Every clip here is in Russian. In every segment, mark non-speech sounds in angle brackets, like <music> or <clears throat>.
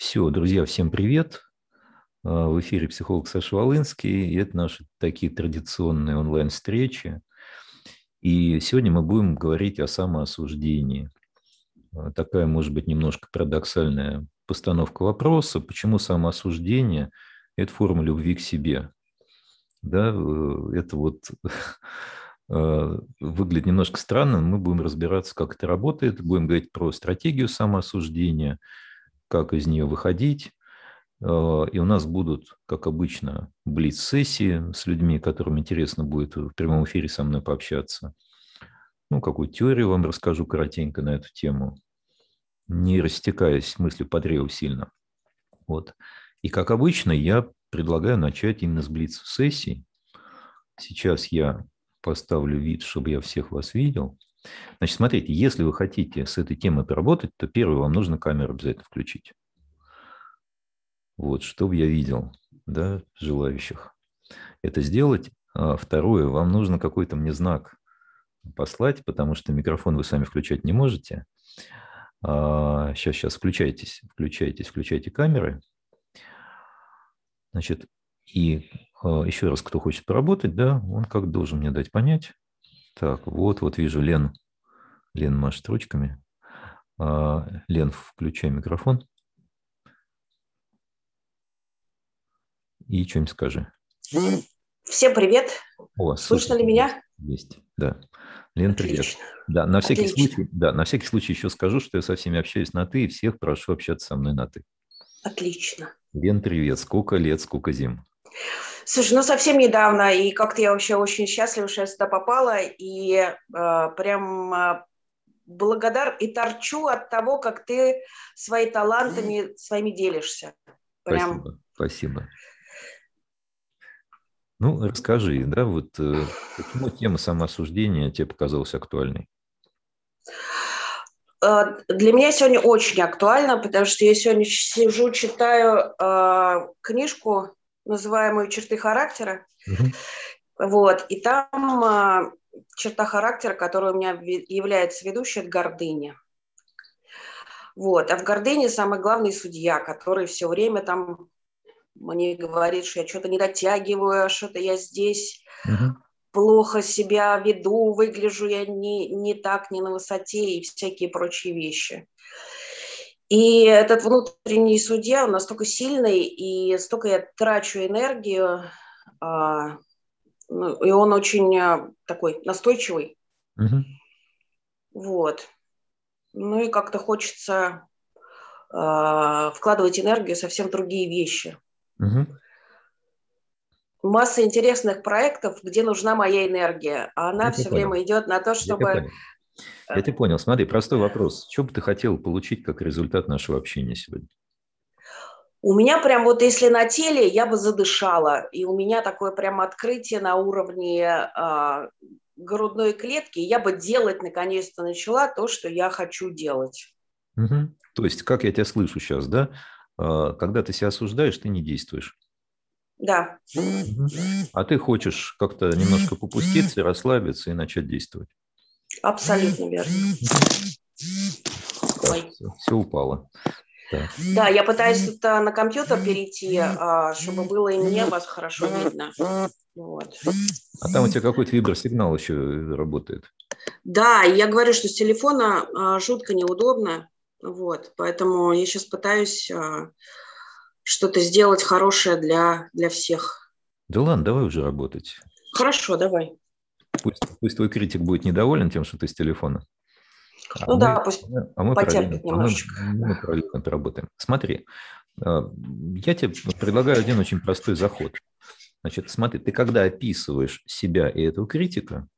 Все, друзья, всем привет. А, в эфире психолог Саша Волынский. И это наши такие традиционные онлайн-встречи. И сегодня мы будем говорить о самоосуждении. А, такая, может быть, немножко парадоксальная постановка вопроса, почему самоосуждение – это форма любви к себе. Да, э, это вот <laughs> э, выглядит немножко странно, мы будем разбираться, как это работает, будем говорить про стратегию самоосуждения – как из нее выходить. Э, и у нас будут, как обычно, блиц-сессии с людьми, которым интересно будет в прямом эфире со мной пообщаться. Ну, какую теорию вам расскажу коротенько на эту тему, не растекаясь мыслью по древу сильно. Вот. И, как обычно, я предлагаю начать именно с блиц-сессий. Сейчас я поставлю вид, чтобы я всех вас видел – Значит, смотрите, если вы хотите с этой темой поработать, то первое, вам нужно камеру обязательно включить. Вот, чтобы я видел, да, желающих это сделать. А второе, вам нужно какой-то мне знак послать, потому что микрофон вы сами включать не можете. А, сейчас, сейчас, включайтесь, включайтесь, включайте камеры. Значит, и а, еще раз, кто хочет поработать, да, он как должен мне дать понять. Так, вот, вот вижу Лен. Лен машет ручками. А, Лен, включай микрофон. И что-нибудь скажи. Всем привет. О, Слышно ли меня? Есть, да. Лен, Отлично. привет. Да, на всякий Отлично. случай, да, на всякий случай еще скажу, что я со всеми общаюсь на ты, и всех прошу общаться со мной на ты. Отлично. Лен, привет. Сколько лет, сколько зим? Слушай, ну совсем недавно, и как-то я вообще очень счастлива, что я сюда попала, и э, прям э, благодар и торчу от того, как ты свои талантами своими делишься. Прям... Спасибо, спасибо. Ну, расскажи, да, вот э, почему тема самоосуждения тебе показалась актуальной? Э, для меня сегодня очень актуально, потому что я сегодня сижу, читаю э, книжку называемую черты характера. Угу. Вот, и там а, черта характера, которая у меня является ведущей, это гордыня. Вот, а в гордыне самый главный судья, который все время там мне говорит, что я что-то не дотягиваю, а что-то я здесь угу. плохо себя веду, выгляжу я не, не так, не на высоте и всякие прочие вещи. И этот внутренний судья, он настолько сильный, и столько я трачу энергию, а, ну, и он очень а, такой настойчивый. Угу. Вот. Ну и как-то хочется а, вкладывать энергию в совсем другие вещи. Угу. Масса интересных проектов, где нужна моя энергия, а она Я все понял. время идет на то, чтобы я тебя понял. Смотри, простой вопрос. Что бы ты хотел получить как результат нашего общения сегодня? У меня прям вот если на теле, я бы задышала. И у меня такое прям открытие на уровне э, грудной клетки. Я бы делать наконец-то начала то, что я хочу делать. Угу. То есть, как я тебя слышу сейчас, да? А, когда ты себя осуждаешь, ты не действуешь. Да. А ты хочешь как-то немножко попуститься, расслабиться и начать действовать. Абсолютно верно. Ой. Все, все упало. Так. Да, я пытаюсь тут а, на компьютер перейти, а, чтобы было и мне вас хорошо видно. Вот. А там у тебя какой-то вибросигнал еще работает. Да, я говорю, что с телефона а, жутко неудобно. Вот, поэтому я сейчас пытаюсь что-то сделать хорошее для, для всех. Да ладно, давай уже работать. Хорошо, давай. Пусть, пусть твой критик будет недоволен тем, что ты с телефона. А ну мы, да, пусть а мы потерпит немножечко. А мы, мы параллельно работаем. Смотри, э, я тебе предлагаю один очень простой заход. Значит, смотри, ты когда описываешь себя и этого критика,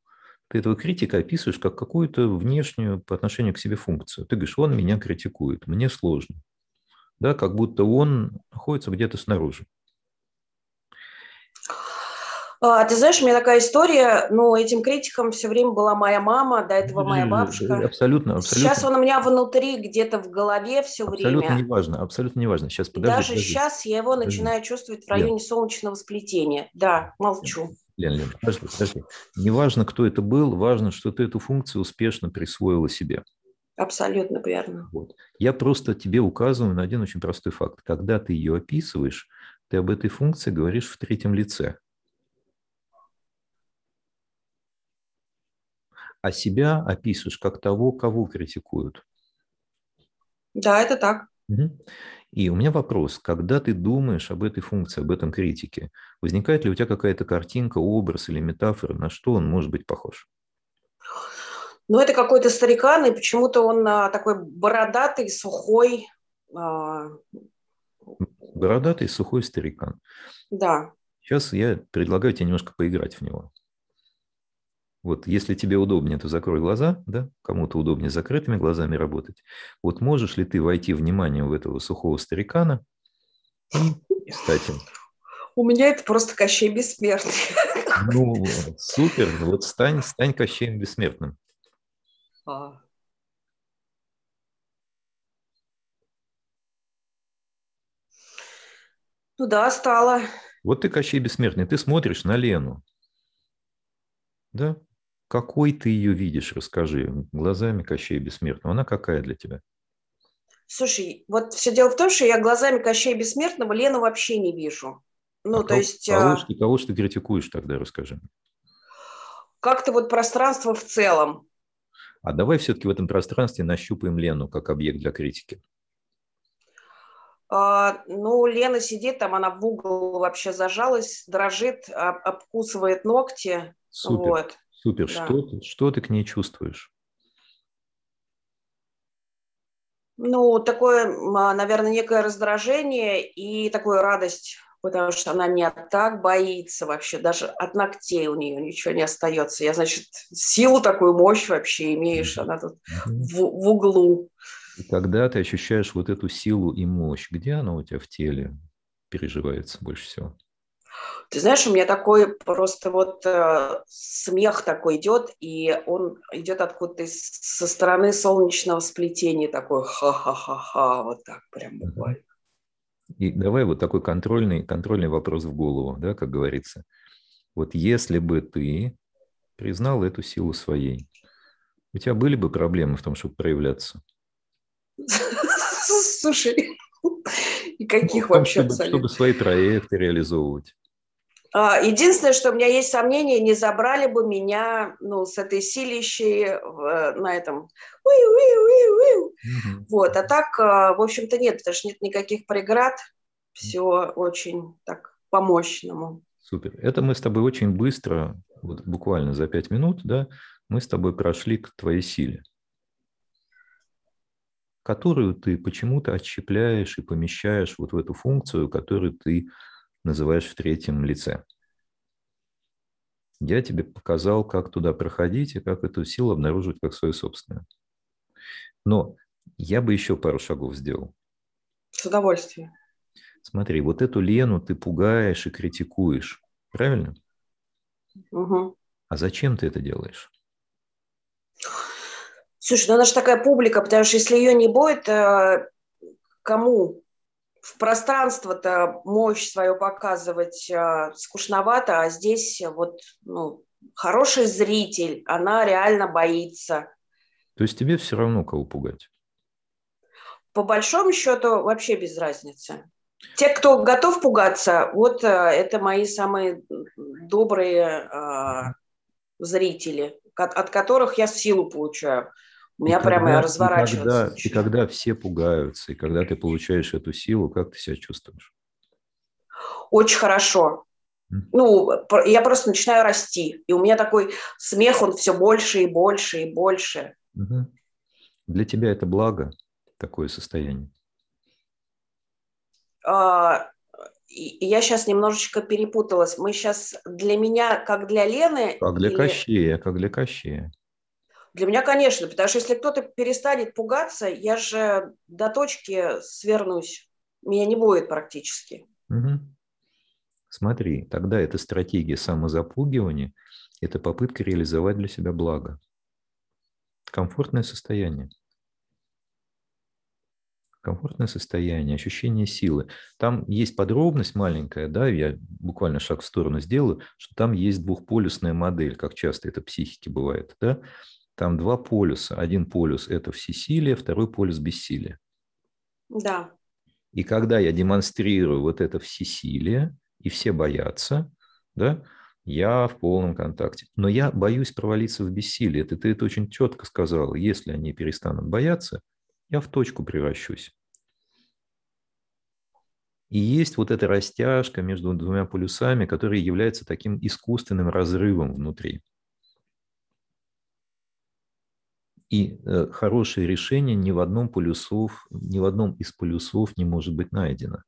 ты этого критика описываешь как какую-то внешнюю по отношению к себе функцию. Ты говоришь, он меня критикует, мне сложно. Да, как будто он находится где-то снаружи. А, ты знаешь, у меня такая история, ну, этим критиком все время была моя мама, до этого моя бабушка. Абсолютно, абсолютно. Сейчас он у меня внутри, где-то в голове все абсолютно время. Абсолютно неважно, абсолютно неважно. Сейчас, подожди, Даже подожди. сейчас я его подожди. начинаю чувствовать в районе Лен. солнечного сплетения. Да, молчу. Лен, Лен, подожди, подожди. Неважно, кто это был, важно, что ты эту функцию успешно присвоила себе. Абсолютно верно. Вот. Я просто тебе указываю на один очень простой факт. Когда ты ее описываешь, ты об этой функции говоришь в третьем лице. А себя описываешь как того, кого критикуют. Да, это так. И у меня вопрос, когда ты думаешь об этой функции, об этом критике, возникает ли у тебя какая-то картинка, образ или метафора, на что он может быть похож? Ну, это какой-то старикан, и почему-то он а, такой бородатый, сухой. А... Бородатый, сухой старикан. Да. Сейчас я предлагаю тебе немножко поиграть в него. Вот если тебе удобнее, то закрой глаза, да, кому-то удобнее закрытыми глазами работать. Вот можешь ли ты войти вниманием в этого сухого старикана и стать им? У меня это просто Кощей Бессмертный. Ну, супер, вот стань, стань Кощеем Бессмертным. А. Ну да, стало. Вот ты Кощей Бессмертный, ты смотришь на Лену. Да? Какой ты ее видишь, расскажи, глазами Кощея Бессмертного. Она какая для тебя? Слушай, вот все дело в том, что я глазами Кощея Бессмертного Лену вообще не вижу. Ну, а то кого, есть... Кого, а... кого же ты критикуешь тогда, расскажи. Как-то вот пространство в целом. А давай все-таки в этом пространстве нащупаем Лену как объект для критики. А, ну, Лена сидит там, она в угол вообще зажалась, дрожит, обкусывает ногти. Супер. Вот. Супер. Да. Что, ты, что ты к ней чувствуешь? Ну, такое, наверное, некое раздражение и такую радость, потому что она не так боится вообще, даже от ногтей у нее ничего не остается. Я, значит, силу такую, мощь вообще имеешь, она тут в, в углу. И когда ты ощущаешь вот эту силу и мощь, где она у тебя в теле переживается больше всего? Ты знаешь, у меня такой просто вот э, смех такой идет, и он идет откуда-то со стороны солнечного сплетения, такой ха-ха-ха-ха, вот так прям буквально. И давай вот такой контрольный, контрольный вопрос в голову, да, как говорится. Вот если бы ты признал эту силу своей, у тебя были бы проблемы в том, чтобы проявляться? <laughs> Слушай, <laughs> и каких ну, вообще чтобы, чтобы свои проекты реализовывать. А, единственное, что у меня есть сомнение, не забрали бы меня ну, с этой силищей э, на этом. Угу. Вот, а так, э, в общем-то, нет, потому что нет никаких преград. Все очень так по-мощному. Супер. Это мы с тобой очень быстро, вот буквально за пять минут, да, мы с тобой прошли к твоей силе, которую ты почему-то отщепляешь и помещаешь вот в эту функцию, которую ты называешь в третьем лице. Я тебе показал, как туда проходить и как эту силу обнаружить как свою собственную. Но я бы еще пару шагов сделал. С удовольствием. Смотри, вот эту Лену ты пугаешь и критикуешь, правильно? Угу. А зачем ты это делаешь? Слушай, ну она же такая публика, потому что если ее не будет, э, кому в пространство-то мощь свою показывать э, скучновато, а здесь вот ну, хороший зритель, она реально боится. То есть тебе все равно кого пугать? По большому счету вообще без разницы. Те, кто готов пугаться, вот э, это мои самые добрые э, зрители, от, от которых я силу получаю. У меня и прямо когда, разворачивается. И когда, и когда все пугаются, и когда ты получаешь эту силу, как ты себя чувствуешь? Очень хорошо. Ну, я просто начинаю расти. И у меня такой смех, он все больше и больше и больше. Угу. Для тебя это благо, такое состояние? А, я сейчас немножечко перепуталась. Мы сейчас для меня, как для Лены... Как для или... Кощея, как для Кощея. Для меня, конечно, потому что если кто-то перестанет пугаться, я же до точки свернусь. Меня не будет практически. Угу. Смотри, тогда эта стратегия самозапугивания – это попытка реализовать для себя благо. Комфортное состояние. Комфортное состояние, ощущение силы. Там есть подробность маленькая, да, я буквально шаг в сторону сделаю, что там есть двухполюсная модель, как часто это психике бывает, да, там два полюса. Один полюс – это всесилие, второй полюс – бессилие. Да. И когда я демонстрирую вот это всесилие, и все боятся, да, я в полном контакте. Но я боюсь провалиться в бессилие. Это ты это очень четко сказал. Если они перестанут бояться, я в точку превращусь. И есть вот эта растяжка между двумя полюсами, которая является таким искусственным разрывом внутри. И э, хорошее решение ни в одном полюсов, ни в одном из полюсов не может быть найдено.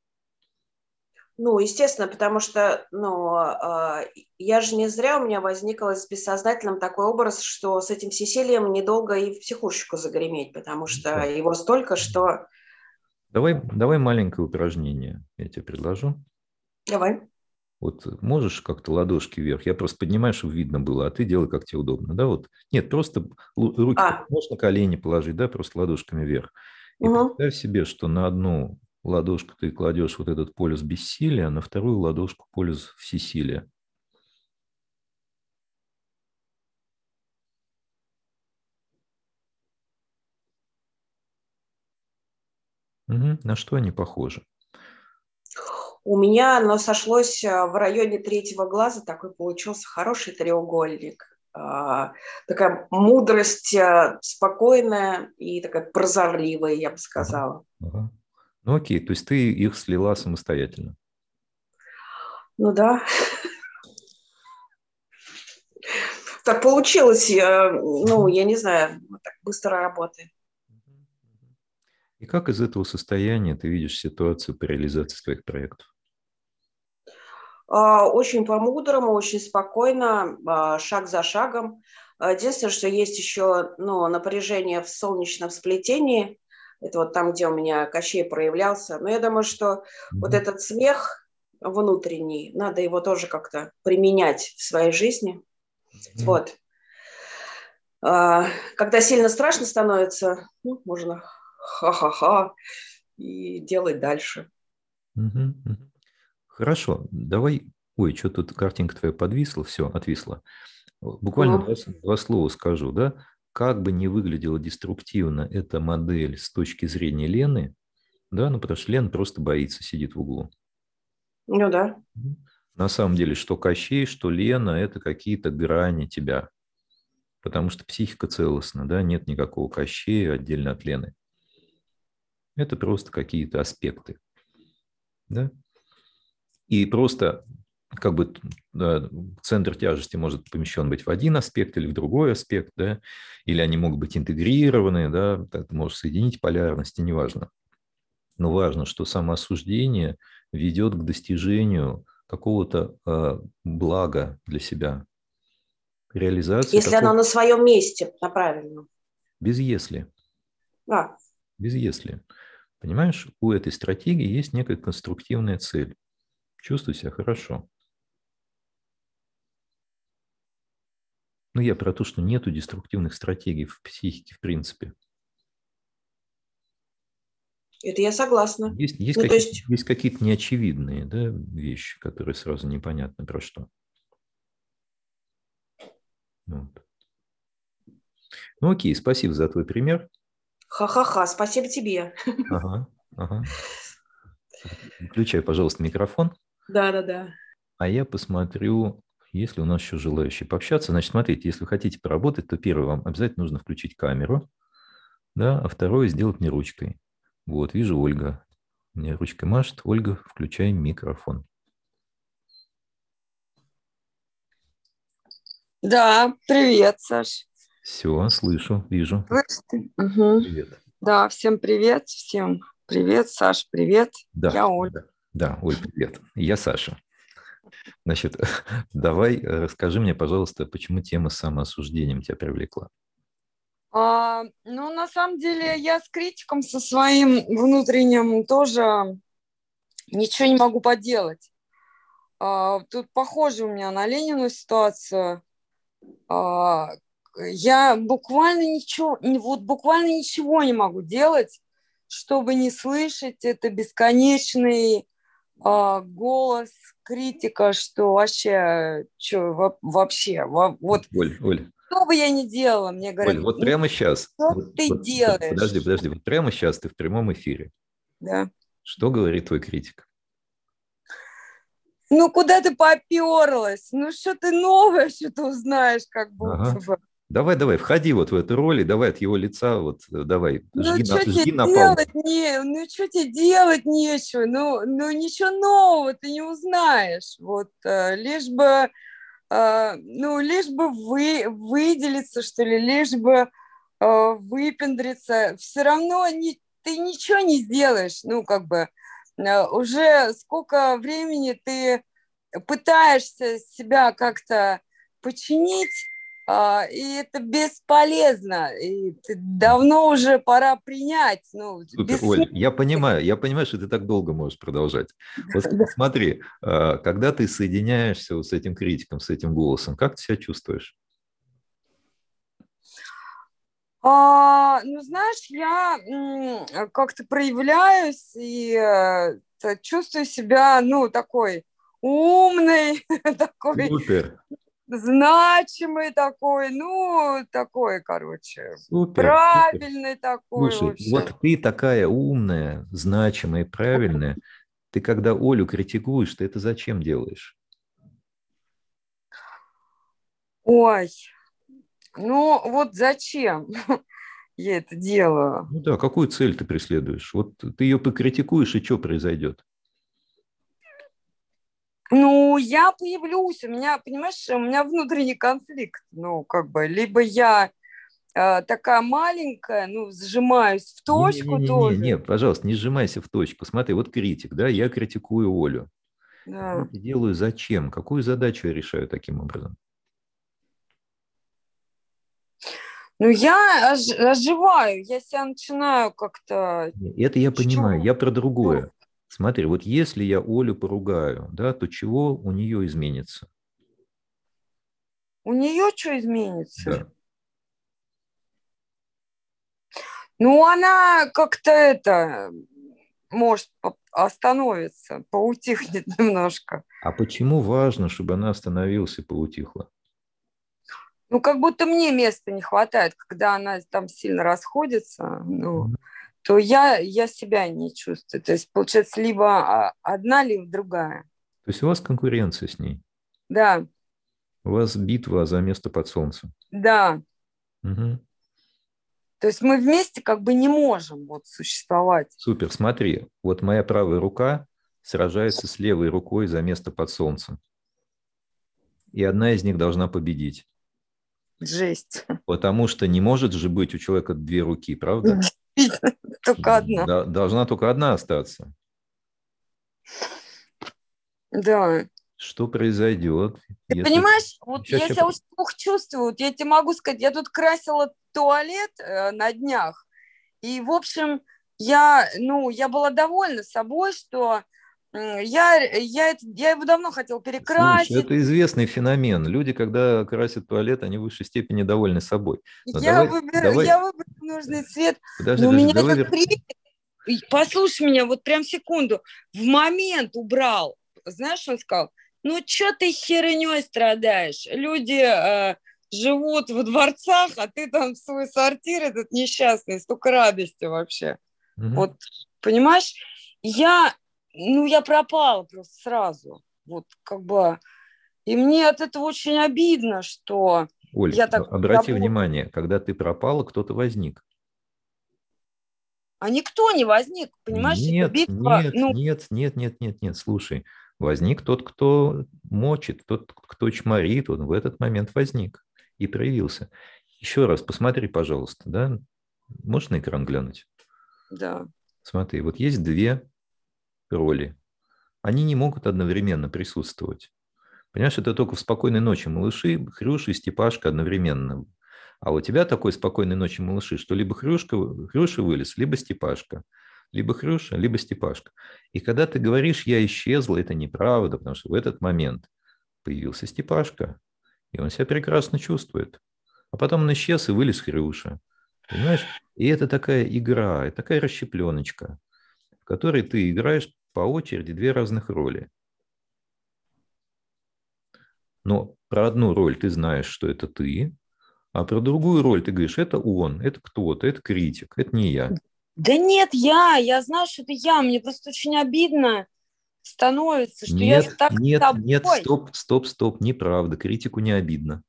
Ну, естественно, потому что, ну, э, я же не зря у меня возникло с бессознательным такой образ, что с этим всесилием недолго и в психушечку загреметь, потому что его столько, что Давай, давай маленькое упражнение, я тебе предложу. Давай. Вот можешь как-то ладошки вверх? Я просто поднимаю, чтобы видно было, а ты делай, как тебе удобно. Да, вот. Нет, просто руки а. можешь на колени положить, да, просто ладошками вверх. И угу. представь себе, что на одну ладошку ты кладешь вот этот полюс бессилия, а на вторую ладошку полюс всесилия. Угу. На что они похожи? У меня оно сошлось э, в районе третьего глаза, такой получился хороший треугольник. А, такая мудрость э, спокойная и такая прозорливая, я бы сказала. Ага. Ну окей, то есть ты их слила самостоятельно? Ну да. Так получилось, э, ну, я не знаю, так быстро работает. И как из этого состояния ты видишь ситуацию по реализации своих проектов? А, очень по-мудрому, очень спокойно, а, шаг за шагом. Единственное, что есть еще ну, напряжение в солнечном сплетении. Это вот там, где у меня Кощей проявлялся. Но я думаю, что mm-hmm. вот этот смех внутренний, надо его тоже как-то применять в своей жизни. Mm-hmm. Вот. А, когда сильно страшно становится, ну, можно ха-ха-ха и делать дальше. Хорошо, давай... Ой, что тут картинка твоя подвисла, все, отвисла. Буквально два, два слова скажу, да? Как бы не выглядела деструктивно эта модель с точки зрения Лены, да, ну потому что Лена просто боится, сидит в углу. Ну да. На самом деле, что Кощей, что Лена – это какие-то грани тебя. Потому что психика целостна, да, нет никакого Кощея отдельно от Лены. Это просто какие-то аспекты. Да? И просто как бы да, центр тяжести может помещен быть в один аспект или в другой аспект, да, или они могут быть интегрированы, да, ты можешь соединить полярности, неважно. Но важно, что самоосуждение ведет к достижению какого-то э, блага для себя. Реализация. Если такого... оно на своем месте, на правильном. Без если. А. Без если. Понимаешь, у этой стратегии есть некая конструктивная цель. Чувствуй себя хорошо. Ну, я про то, что нету деструктивных стратегий в психике в принципе. Это я согласна. Есть, есть, ну, какие, есть... есть какие-то неочевидные да, вещи, которые сразу непонятно про что. Вот. Ну окей, спасибо за твой пример. Ха-ха-ха, спасибо тебе. Ага, ага. <laughs> Включай, пожалуйста, микрофон. Да-да-да. А я посмотрю, есть ли у нас еще желающие пообщаться. Значит, смотрите, если вы хотите поработать, то первое, вам обязательно нужно включить камеру, да, а второе сделать не ручкой. Вот, вижу Ольга. Мне ручкой машет. Ольга, включай микрофон. Да, привет, Саш. Все, слышу, вижу. Угу. Привет. Да, всем привет, всем привет, Саш, привет. Да, Я Оля. Да, да, Оль, привет. Я Саша. Значит, <laughs> давай э, расскажи мне, пожалуйста, почему тема с самоосуждением тебя привлекла? А, ну, на самом деле, я с критиком со своим внутренним тоже ничего не могу поделать. А, тут похоже у меня на Ленину ситуацию. А, я буквально ничего, вот буквально ничего не могу делать, чтобы не слышать это бесконечный э, голос критика, что вообще, что вообще, вот. Оль, Оль, Что бы я ни делала, мне говорят. Оль, вот прямо сейчас. Что вот, ты вот, делаешь? Подожди, подожди, вот прямо сейчас ты в прямом эфире. Да. Что говорит твой критик? Ну, куда ты поперлась? Ну, что ты новое, что ты узнаешь, как будто Ага. бы. Давай, давай, входи вот в эту роль и давай от его лица, вот э, давай, Ну, жги, что на, жги на делать? Не, ну, что тебе делать нечего? Ну, ну, ничего нового ты не узнаешь. Вот, э, лишь бы, э, ну, лишь бы вы, выделиться, что ли, лишь бы выпендриться. Все равно не, ты ничего не сделаешь. Ну, как бы, уже сколько времени ты пытаешься себя как-то починить, и это бесполезно. И давно уже пора принять. Ну, Супер, бессмысленно. Оль, я понимаю, я понимаю, что ты так долго можешь продолжать. Вот смотри, а, когда ты соединяешься вот с этим критиком, с этим голосом, как ты себя чувствуешь? А, ну, знаешь, я как-то проявляюсь и э, чувствую себя, ну, такой умный, <laughs> такой Супер, значимый такой, ну, такой, короче, супер. супер. правильный такой Слушай, вообще. вот ты такая умная, значимая правильная. Ты когда Олю критикуешь, ты это зачем делаешь? Ой, ну вот зачем <laughs> я это делаю? Ну да, какую цель ты преследуешь? Вот ты ее покритикуешь, и что произойдет? Ну, я появлюсь, у меня, понимаешь, у меня внутренний конфликт. Ну, как бы, либо я э, такая маленькая, ну, сжимаюсь в точку Не-не-не-не, тоже. не, пожалуйста, не сжимайся в точку. Смотри, вот критик, да, я критикую Олю. Я Да. это делаю зачем? Какую задачу я решаю таким образом? Ну, я ож- оживаю, я себя начинаю как-то... Это я понимаю, я про другое. Смотри, вот если я Олю поругаю, да, то чего у нее изменится? У нее что изменится? Да. Ну, она как-то это, может, остановится, поутихнет <laughs> немножко. А почему важно, чтобы она остановилась и поутихла? Ну, как будто мне места не хватает, когда она там сильно расходится, ну, Мгм. То я, я себя не чувствую. То есть, получается, либо а, одна, либо другая. То есть у вас конкуренция с ней, Да, у вас битва за место под солнцем. да. Мгм. То есть мы вместе как бы не можем вот существовать. Супер, смотри, вот моя правая рука сражается с левой рукой за место под солнцем. И одна из них должна победить. Жесть. Потому что не может же быть у человека две руки, правда? <laughs> <laughs> Только одна. Должна только одна остаться. Да. Что произойдет? Ты если- понимаешь, вот я щас, себя очень плохо чувствую. Вот я тебе могу сказать, я тут красила туалет э, на днях. И, в общем, я, ну, я была довольна собой, что я, я, это- я его давно хотела перекрасить. Слушай, это известный феномен. Люди, когда красят туалет, они в высшей степени довольны собой. я, давай- выберу, давай- я выберу нужный цвет. Подожди, Но у подожди, меня давай этот вер- критик, и послушай меня, вот прям секунду, в момент убрал. Знаешь, он сказал, ну что ты херней страдаешь? Люди э, живут в дворцах, а ты там в свой сортир этот несчастный, столько радости вообще. Мгм. Вот, понимаешь, я, ну, я пропала просто сразу. Вот, как бы, и мне от этого очень обидно, что Оль, я так обрати работаю. внимание, когда ты пропала, кто-то возник. а никто не возник, понимаешь, Нет, битва, нет, ну, нет, нет, нет, нет, нет, слушай. Возник тот, кто мочит, тот, кто чморит, он в этот момент возник и проявился. Еще раз посмотри, пожалуйста, да? Можешь на экран глянуть? да. Смотри, вот есть две роли. Они не могут одновременно присутствовать. Понимаешь, это только в «Спокойной ночи, малыши», Хрюша и Степашка одновременно. А у тебя такой «Спокойной ночи, малыши», что либо Хрюшка, Хрюша вылез, либо Степашка. Либо Хрюша, либо Степашка. И когда ты говоришь «я исчезла», это неправда, потому что в этот момент появился Степашка, и он себя прекрасно чувствует. А потом он исчез, и вылез Хрюша. Понимаешь? И это такая игра, такая расщепленочка, в которой ты играешь по очереди две разных роли. Но про одну роль ты знаешь, что это ты, А про другую роль ты говоришь, это он, это кто-то, это критик, это не я. Да нет, я, я знаю, что это я, мне просто очень обидно становится, что нет, я так Нет, нет, стоп, стоп, стоп, неправда, критику не обидно.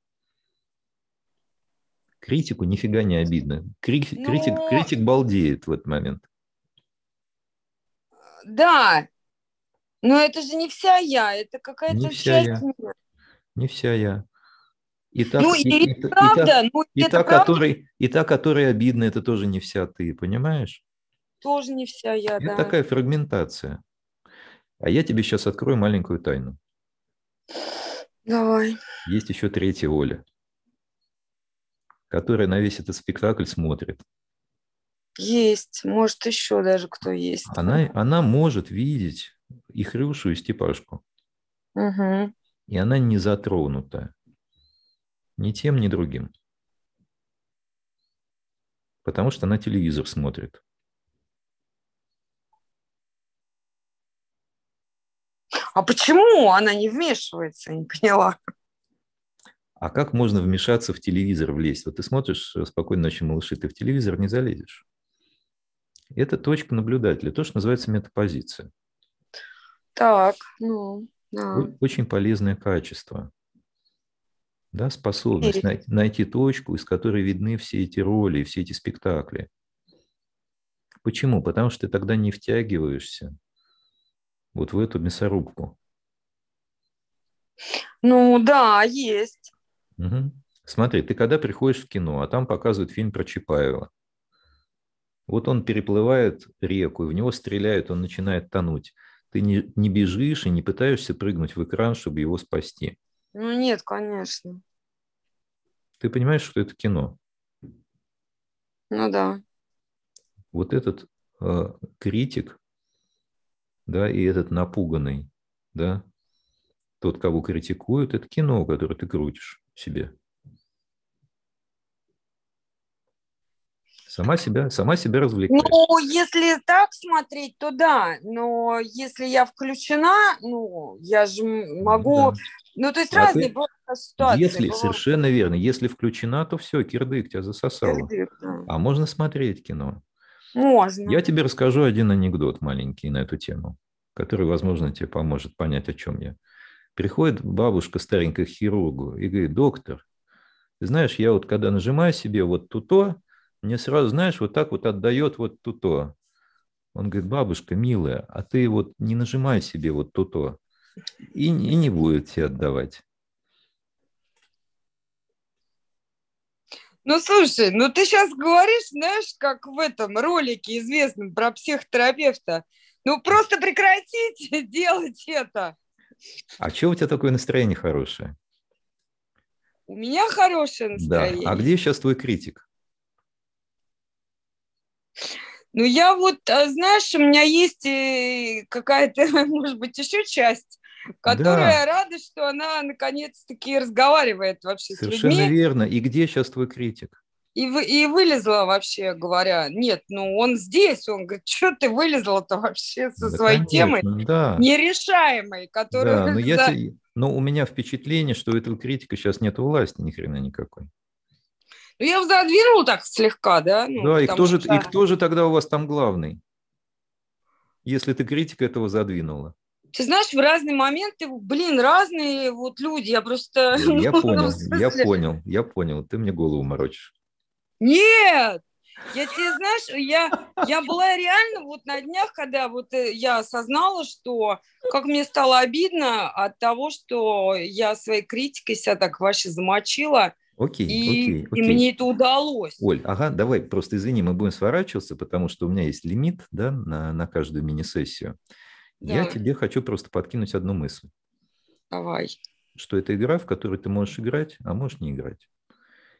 Критику нифига не обидно. Крит, Но... критик, критик балдеет в этот момент. Да, но это же не вся я, это какая-то часть я. меня. Не вся я. И та, ну, и, и, и, правда, и, ну, и, та, правда. Который, и та, которая обидна, это тоже не вся ты, понимаешь? Тоже не вся я, это да. такая фрагментация. А я тебе сейчас открою маленькую тайну. Давай. Есть еще третья Оля, которая на весь этот спектакль смотрит. Есть, может, еще даже кто есть. Она, она может видеть и Хрюшу, и Степашку. Угу. И она не затронута ни тем, ни другим. Потому что она телевизор смотрит. А почему она не вмешивается? Я не поняла. А как можно вмешаться в телевизор, влезть? Вот ты смотришь «Спокойной ночи, малыши», ты в телевизор не залезешь. Это точка наблюдателя, то, что называется метапозиция. Так, ну, да. Очень полезное качество. Да, способность най- найти точку, из которой видны все эти роли, все эти спектакли. Почему? Потому что ты тогда не втягиваешься вот в эту мясорубку. Ну да, есть. Угу. Смотри, ты когда приходишь в кино, а там показывают фильм про Чапаева. Вот он переплывает реку, и в него стреляют, он начинает тонуть. Ты не, не бежишь и не пытаешься прыгнуть в экран, чтобы его спасти. Ну нет, конечно. Ты понимаешь, что это кино? Ну да. Вот этот э, критик, да, и этот напуганный, да, тот, кого критикуют, это кино, которое ты крутишь себе. Сама себя, сама себя развлекаешь. Ну, если так смотреть, то да. Но если я включена, ну, я же могу... Да. Ну, то есть а разные ты... ситуации. Если, бывают. совершенно верно. Если включена, то все, кирдык тебя засосало. Кирдык, да. А можно смотреть кино. Можно. Я тебе расскажу один анекдот маленький на эту тему, который, возможно, тебе поможет понять, о чем я. Приходит бабушка старенькая к хирургу и говорит, доктор, знаешь, я вот когда нажимаю себе вот тут-то, мне сразу, знаешь, вот так вот отдает вот тут-то. Он говорит, бабушка, милая, а ты вот не нажимай себе вот тут-то. И, и не будет тебе отдавать. Ну, слушай, ну ты сейчас говоришь, знаешь, как в этом ролике известном про психотерапевта. Ну, просто прекратите <laughs> делать это. А что у тебя такое настроение хорошее? У меня хорошее настроение. Да. А где сейчас твой критик? Ну, я вот, а, знаешь, у меня есть э, какая-то, <laughs> может быть, еще часть, которая да. рада, что она наконец-таки разговаривает вообще Совершенно с людьми. верно. И где сейчас твой критик? И, вы, и вылезла вообще, говоря, нет, ну он здесь, он говорит, что ты вылезла-то вообще со да, своей конечно, темой да. нерешаемой, которую... Да, но, <laughs> я тебе, но у меня впечатление, что у этого критика сейчас нет власти ни хрена никакой. Ну, я задвинула так слегка, да? Ну, да, и кто, же, и кто же тогда у вас там главный? Если ты критик этого задвинула. Ты знаешь, в разные моменты, блин, разные вот люди, я просто... Я <laughs> ну, понял, я понял, я понял, ты мне голову морочишь. Нет! Я тебе, знаешь, я, я была реально вот на днях, когда вот э, я осознала, что как мне стало обидно от того, что я своей критикой себя так вообще замочила. Окей, и, окей, окей. И мне это удалось. Оль, ага, давай, просто извини, мы будем сворачиваться, потому что у меня есть лимит да, на, на каждую мини-сессию. Да. Я тебе хочу просто подкинуть одну мысль. Давай. Что это игра, в которой ты можешь играть, а можешь не играть.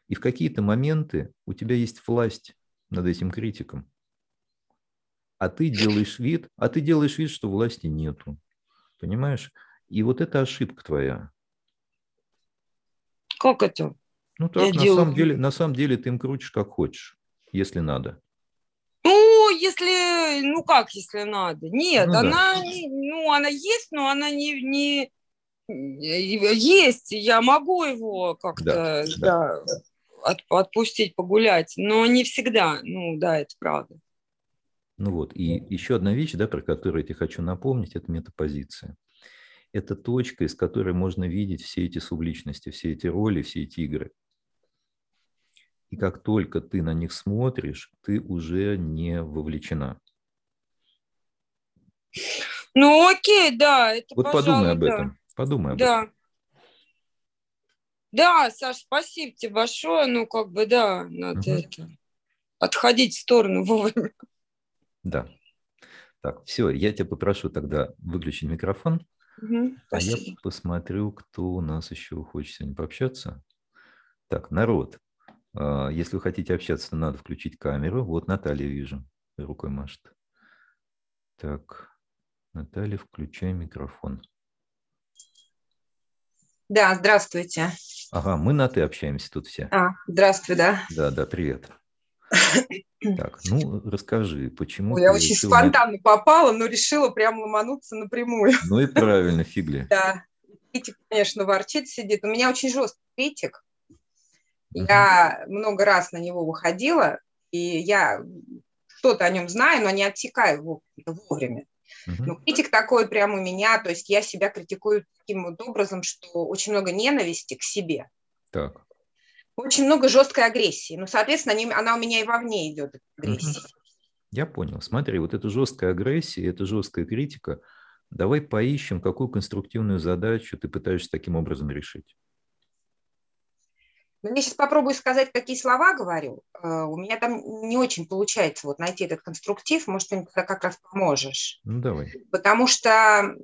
И в какие-то моменты у тебя есть власть над этим критиком. А ты делаешь вид, а ты делаешь вид, что власти нету. Понимаешь? И вот это ошибка твоя. Как это? Ну так, Я на, делаю... самом деле, на самом деле ты им крутишь как хочешь, если надо. Ну, если, ну как, если надо? Нет, ну, она, да. ну, она есть, но она не, не, есть, я могу его как-то, да, да. да от, отпустить, погулять. Но не всегда. Ну, да, это правда. Ну вот, и еще одна вещь, да, про которую я тебе хочу напомнить, это метапозиция. Это точка, из которой можно видеть все эти субличности, все эти роли, все эти игры. И как только ты на них смотришь, ты уже не вовлечена. Ну окей, да. Это, вот пожалуй, подумай об да. этом. Подумай об да. этом. Да, Саш, спасибо тебе большое. Ну, как бы, да, надо угу. это, отходить в сторону <laughs> вовремя. Да. Так, все, я тебя попрошу тогда выключить микрофон. Угу, а я посмотрю, кто у нас еще хочет сегодня пообщаться. Так, народ, если вы хотите общаться, то надо включить камеру. Вот Наталья вижу, рукой машет. Так, Наталья, включай микрофон. Да, здравствуйте. Ага, мы на «ты» общаемся тут все. А, здравствуй, да. Да, да, привет. Так, ну расскажи, почему Я очень спонтанно на... попала, но решила прямо ломануться напрямую. Ну и правильно, фигли. Да, критик, конечно, ворчит, сидит. У меня очень жесткий критик. Я много раз на него выходила, и я что-то о нем знаю, но не отсекаю вовремя. Ну, критик такой прямо у меня, то есть я себя критикую таким вот образом, что очень много ненависти к себе. Так. Очень много жесткой агрессии. Ну, соответственно, она у меня и вовне идет, агрессия. Я понял. Смотри, вот эта жесткая агрессия, эта жесткая критика, давай поищем, какую конструктивную задачу ты пытаешься таким образом решить. Ну, я сейчас попробую сказать, какие слова говорю. Э, у меня там не очень получается вот найти этот конструктив. Может, ты мне как раз поможешь. Ну, давай. Потому что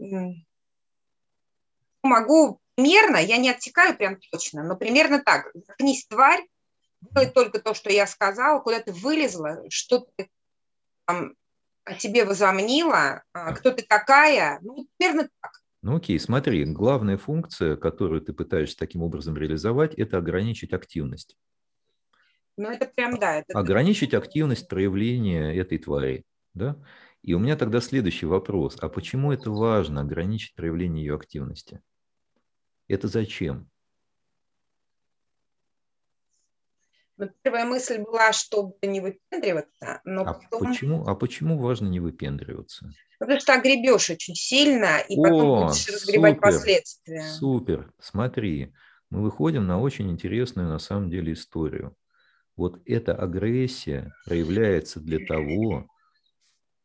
могу примерно, я не отсекаю прям точно, но примерно так. Заткнись, тварь, делай только то, что я сказала, куда ты вылезла, что ты там о тебе возомнила, а, кто ты такая, ну, примерно так. Ну окей, смотри, главная функция, которую ты пытаешься таким образом реализовать, это ограничить активность. Ну это прям да. Это... Ограничить активность проявления этой твари. Да? И у меня тогда следующий вопрос. А почему это важно, ограничить проявление ее активности? Это зачем? Первая мысль была, чтобы не выпендриваться, но а потом... Почему, а почему важно не выпендриваться? Потому что огребешь очень сильно, и О, потом будешь разгребать супер, последствия. Супер, смотри, мы выходим на очень интересную на самом деле историю. Вот эта агрессия проявляется для того,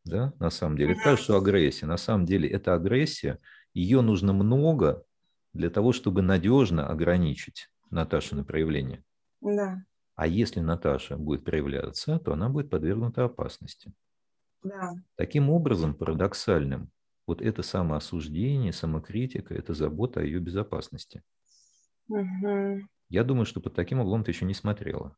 да, на самом деле, это что агрессия, на самом деле это агрессия, ее нужно много для того, чтобы надежно ограничить Наташины проявление. Да. А если Наташа будет проявляться, то она будет подвергнута опасности. Да. Таким образом, парадоксальным, вот это самоосуждение, самокритика, это забота о ее безопасности. Угу. Я думаю, что под таким углом ты еще не смотрела.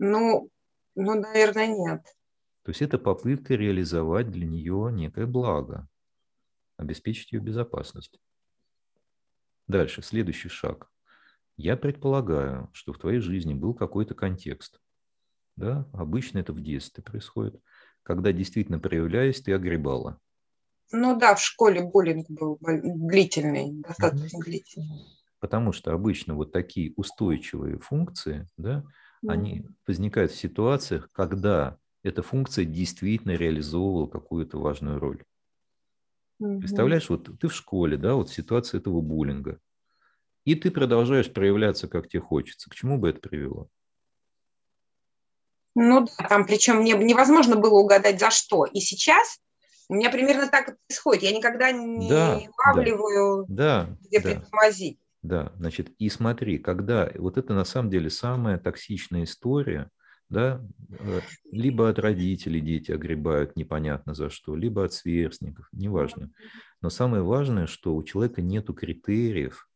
Ну, ну, наверное, нет. То есть это попытка реализовать для нее некое благо, обеспечить ее безопасность. Дальше, следующий шаг. Я предполагаю, что в твоей жизни был какой-то контекст. Да? Обычно это в детстве происходит, когда действительно проявляясь, ты огребала. Ну да, в школе буллинг был длительный, достаточно mm-hmm. длительный. Потому что обычно вот такие устойчивые функции, да, mm-hmm. они возникают в ситуациях, когда эта функция действительно реализовывала какую-то важную роль. Mm-hmm. Представляешь, вот ты в школе, да, вот ситуация этого буллинга и ты продолжаешь проявляться, как тебе хочется. К чему бы это привело? Ну да, там причем невозможно было угадать за что. И сейчас у меня примерно так и происходит. Я никогда не да, улавливаю, да, где да, притормозить. Да, значит, и смотри, когда вот это на самом деле самая токсичная история, да, э, либо от родителей дети огребают непонятно за что, либо от сверстников, неважно. Но самое важное, что у человека нет критериев,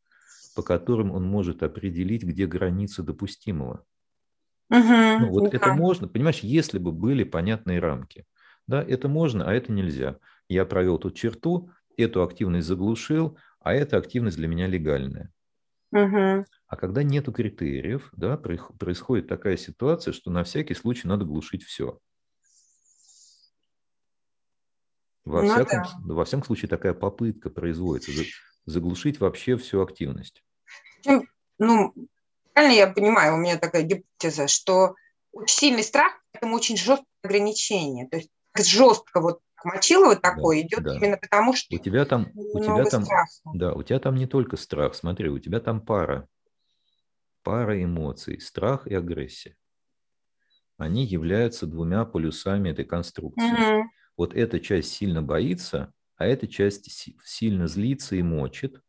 по которым он может определить, где границы допустимого. Угу, ну, вот да. это можно, понимаешь, если бы были понятные рамки. Да, это можно, а это нельзя. Я провел тут черту, эту активность заглушил, а эта активность для меня легальная. Угу. А когда нету критериев, да, происходит такая ситуация, что на всякий случай надо глушить все. Во, ну, всяком, да. во всяком случае, такая попытка производится. заглушить вообще всю активность. Ну, правильно я понимаю, у меня такая гипотеза, что очень сильный страх – это очень жесткое ограничение. То есть жестко вот Мочилово такое да, идет да. именно потому, что у тебя там, у тебя там, страха. да, у тебя там не только страх, смотри, у тебя там пара, пара эмоций, страх и агрессия. Они являются двумя полюсами этой конструкции. Угу. Вот эта часть сильно боится, а эта часть сильно злится и мочит.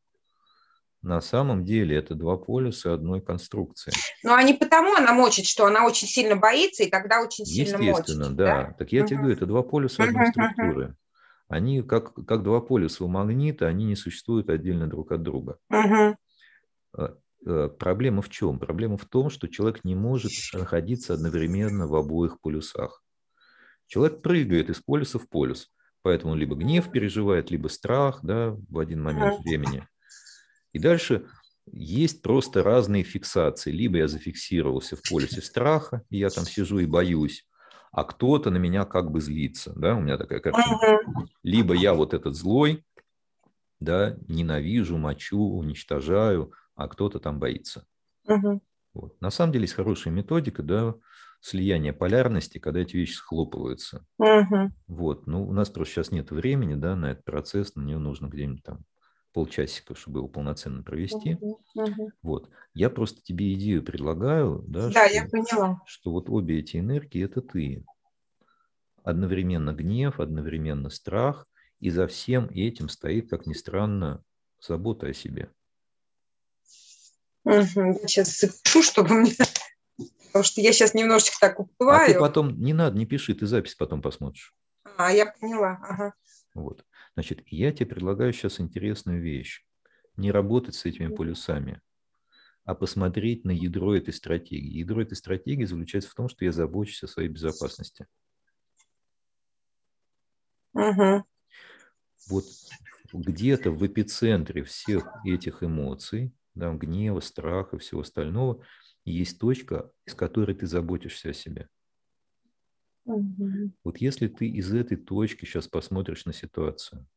На самом деле это два полюса одной конструкции. А не потому она мочит, что она очень сильно боится и тогда очень сильно мочит. Естественно, да. да. Так я угу. тебе говорю, это два полюса одной угу, структуры. Они как, как два полюса у магнита, они не существуют отдельно друг от друга. Угу. Проблема в чем? Проблема в том, что человек не может находиться одновременно в обоих полюсах. Человек прыгает из полюса в полюс. Поэтому либо гнев переживает, либо страх да, в один момент времени. И дальше есть просто разные фиксации. Либо я зафиксировался в полюсе страха, и я там сижу и боюсь, а кто-то на меня как бы злится. Да? У меня такая картина. Либо я вот этот злой, да, ненавижу, мочу, уничтожаю, а кто-то там боится. Вот. На самом деле есть хорошая методика, да, слияния полярности, когда эти вещи схлопываются. Угу. Вот. Ну, у нас просто сейчас нет времени, да, на этот процесс, на нее нужно где-нибудь там полчасика, чтобы его полноценно провести. Угу, угу. Вот. Я просто тебе идею предлагаю, да, да что, я поняла. что вот обе эти энергии – это ты. Одновременно гнев, одновременно страх, и за всем этим стоит, как ни странно, забота о себе. Угу. Сейчас запишу, чтобы мне... Потому что я сейчас немножечко так уплываю. А ты потом, не надо, не пиши, ты запись потом посмотришь. А, я поняла. Ага. Вот. Значит, я тебе предлагаю сейчас интересную вещь. Не работать с этими полюсами, а посмотреть на ядро этой стратегии. Ядро этой стратегии заключается в том, что я забочусь о своей безопасности. Угу. Вот где-то в эпицентре всех этих эмоций, да, гнева, страха и всего остального, есть точка, из которой ты заботишься о себе. Угу. Вот если ты из этой точки сейчас посмотришь на ситуацию,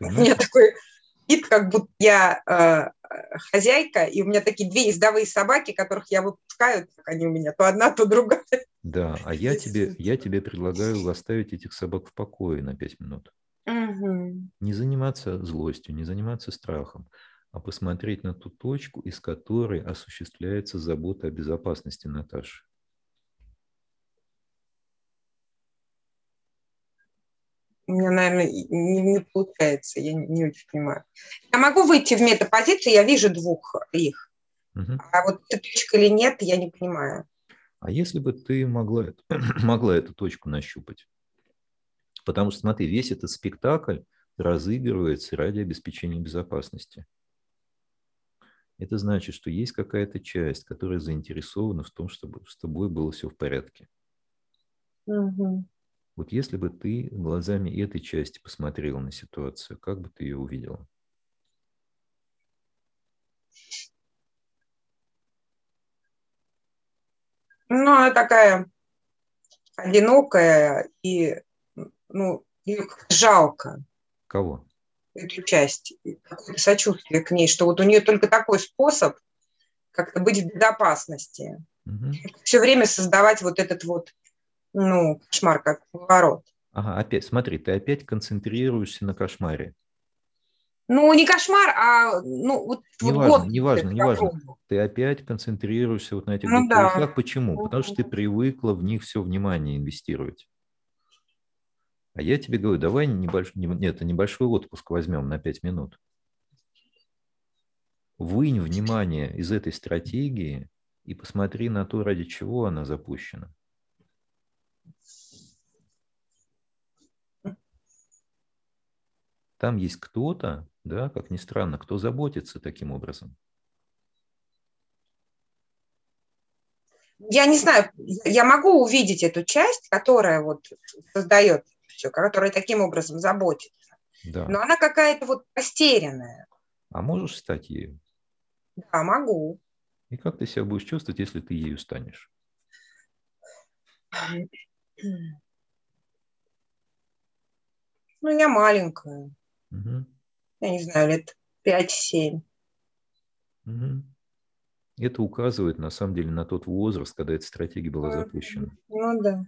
У меня такой вид, как будто я э, хозяйка, и у меня такие две ездовые собаки, которых я выпускаю, как они у меня, то одна, то другая. Да, а я тебе, я тебе предлагаю оставить этих собак в покое на пять минут. Угу. Не заниматься злостью, не заниматься страхом, а посмотреть на ту точку, из которой осуществляется забота о безопасности Наташи. У меня, наверное, не, не получается, я не, не очень понимаю. Я могу выйти в метапозицию, я вижу двух их. Угу. А вот эта точка или нет, я не понимаю. А если бы ты могла, <clears throat> могла эту точку нащупать? Потому что, смотри, весь этот спектакль разыгрывается ради обеспечения безопасности. Это значит, что есть какая-то часть, которая заинтересована в том, чтобы с тобой было все в порядке. Угу. Вот если бы ты глазами этой части посмотрела на ситуацию, как бы ты ее увидела? Ну, она такая одинокая и ну, ее жалко. Кого? Эту часть, какое-то сочувствие к ней, что вот у нее только такой способ как-то быть в безопасности. Угу. Все время создавать вот этот вот, ну, кошмар, как поворот. Ага, опять, смотри, ты опять концентрируешься на кошмаре. Ну, не кошмар, а ну, вот, не вот важно, год. Не важно, не важно. Ты опять концентрируешься вот на этих ну, да. Почему? Потому что ты привыкла в них все внимание инвестировать. А я тебе говорю, давай небольш... Нет, небольшой отпуск возьмем на 5 минут. Вынь внимание из этой стратегии и посмотри на то, ради чего она запущена. Там есть кто-то, да, как ни странно, кто заботится таким образом. Я не знаю, я могу увидеть эту часть, которая вот создает все, которая таким образом заботится. Да. Но она какая-то вот растерянная. А можешь стать ею? Да, могу. И как ты себя будешь чувствовать, если ты ею станешь? Ну, я маленькая. Угу. Я не знаю, лет 5-7. Угу. Это указывает, на самом деле, на тот возраст, когда эта стратегия была запущена. Ну да.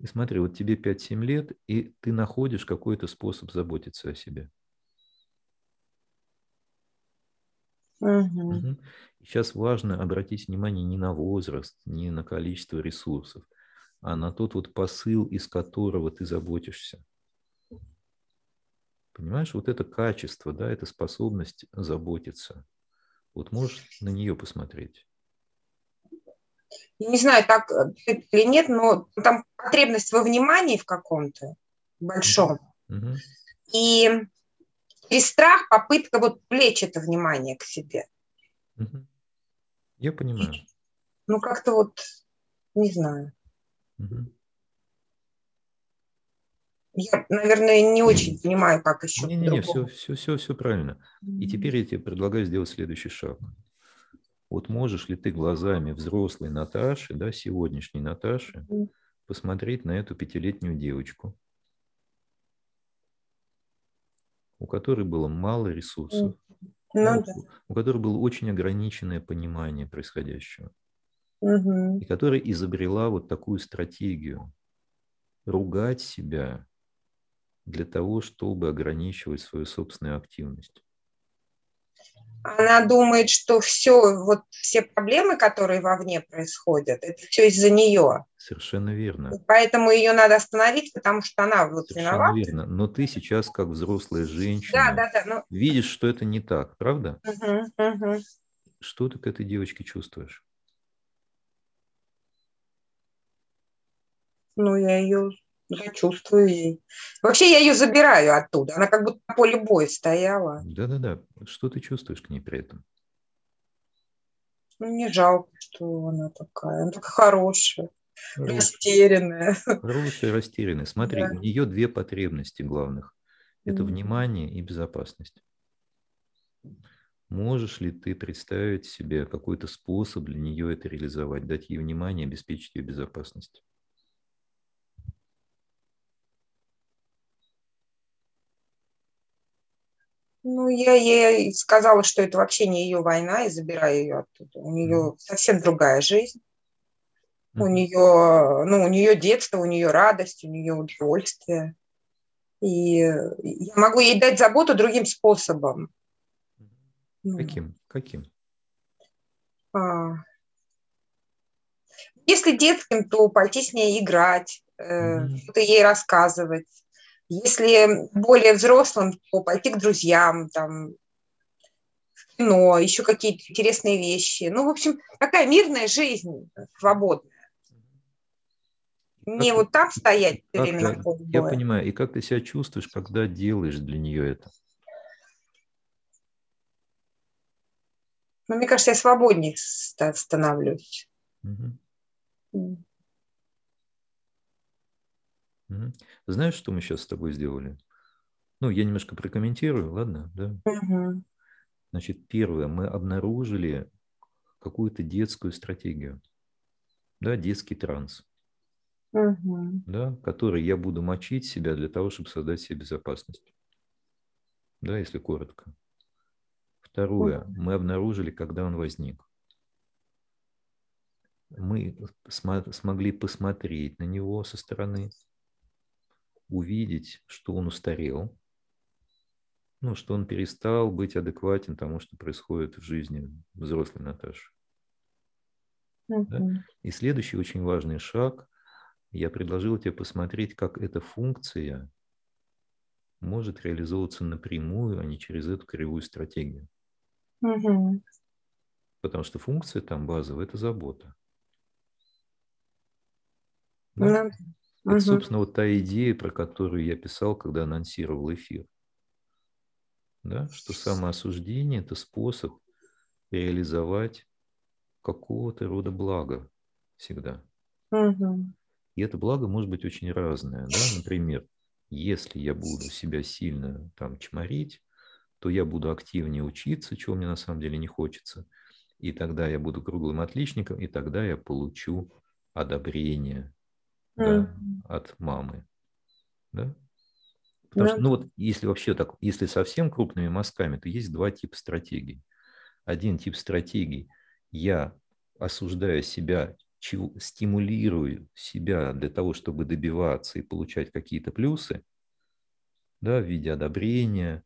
И смотри, вот тебе 5-7 лет, и ты находишь какой-то способ заботиться о себе. Угу. Угу. Сейчас важно обратить внимание не на возраст, не на количество ресурсов, а на тот вот посыл, из которого ты заботишься. Понимаешь, вот это качество, да, это способность заботиться. Вот можешь на нее посмотреть. Я не знаю, так или нет, но там потребность во внимании в каком-то большом. И, и страх, попытка вот плечь это внимание к себе. Я понимаю. Ну, как-то вот, не знаю. Угу. Я, наверное, не очень понимаю, как еще. Не-не-не, все, все, все, все правильно. И теперь я тебе предлагаю сделать следующий шаг. Вот можешь ли ты глазами взрослой Наташи, да, сегодняшней Наташи, посмотреть на эту пятилетнюю девочку, у которой было мало ресурсов, ну, да. у которой было очень ограниченное понимание происходящего, угу. и которая изобрела вот такую стратегию ругать себя для того, чтобы ограничивать свою собственную активность. Она думает, что все, вот все проблемы, которые вовне происходят, это все из-за нее. Совершенно верно. И поэтому ее надо остановить, потому что она вот Совершенно виновата. верно. Но ты сейчас, как взрослая женщина, да, да, да, но... видишь, что это не так, правда? Угу, угу. Что ты к этой девочке чувствуешь? Ну, я ее я чувствую ей. Вообще я ее забираю оттуда. Она как будто на поле боя стояла. Да-да-да. Что ты чувствуешь к ней при этом? Ну, не жалко, что она такая. Она такая хорошая, Хорошая. растерянная. Хорошая, растерянная. Смотри, да. у нее две потребности главных. Это mm. внимание и безопасность. Можешь ли ты представить себе какой-то способ для нее это реализовать, дать ей внимание, обеспечить ее безопасность? Ну, я ей сказала, что это вообще не ее война, и забираю ее оттуда. У нее совсем другая жизнь. У нее, ну, у нее детство, у нее радость, у нее удовольствие. И я могу ей дать заботу другим способом. Ну. Каким? Каким? А, если детским, то пойти с ней играть, mm-hmm. что-то ей рассказывать. Если более взрослым, то пойти к друзьям, там, в кино, еще какие-то интересные вещи. Ну, в общем, такая мирная жизнь, свободная. Не как, вот там стоять все время поле Я понимаю. И как ты себя чувствуешь, когда делаешь для нее это? Ну, мне кажется, я свободнее становлюсь. Угу. Знаешь, что мы сейчас с тобой сделали? Ну, я немножко прокомментирую, ладно? Да? Угу. Значит, первое, мы обнаружили какую-то детскую стратегию, да, детский транс, угу. да, который я буду мочить себя для того, чтобы создать себе безопасность, да, если коротко. Второе, угу. мы обнаружили, когда он возник. Мы см- смогли посмотреть на него со стороны, увидеть, что он устарел, ну, что он перестал быть адекватен тому, что происходит в жизни взрослой Наташи. Uh-huh. Да? И следующий очень важный шаг, я предложил тебе посмотреть, как эта функция может реализовываться напрямую, а не через эту кривую стратегию. Uh-huh. Потому что функция там базовая – это забота. Да? Uh-huh. Это, угу. собственно, вот та идея, про которую я писал, когда анонсировал эфир. Да? Что самоосуждение – это способ реализовать какого-то рода благо всегда. Угу. И это благо может быть очень разное. Да? Например, если я буду себя сильно там чморить, то я буду активнее учиться, чего мне на самом деле не хочется. и тогда я буду круглым отличником, и тогда я получу одобрение да, от мамы. Да? Потому да. что, ну вот, если вообще так, если совсем крупными мазками, то есть два типа стратегий. Один тип стратегий – я осуждаю себя, чего, стимулирую себя для того, чтобы добиваться и получать какие-то плюсы, да, в виде одобрения,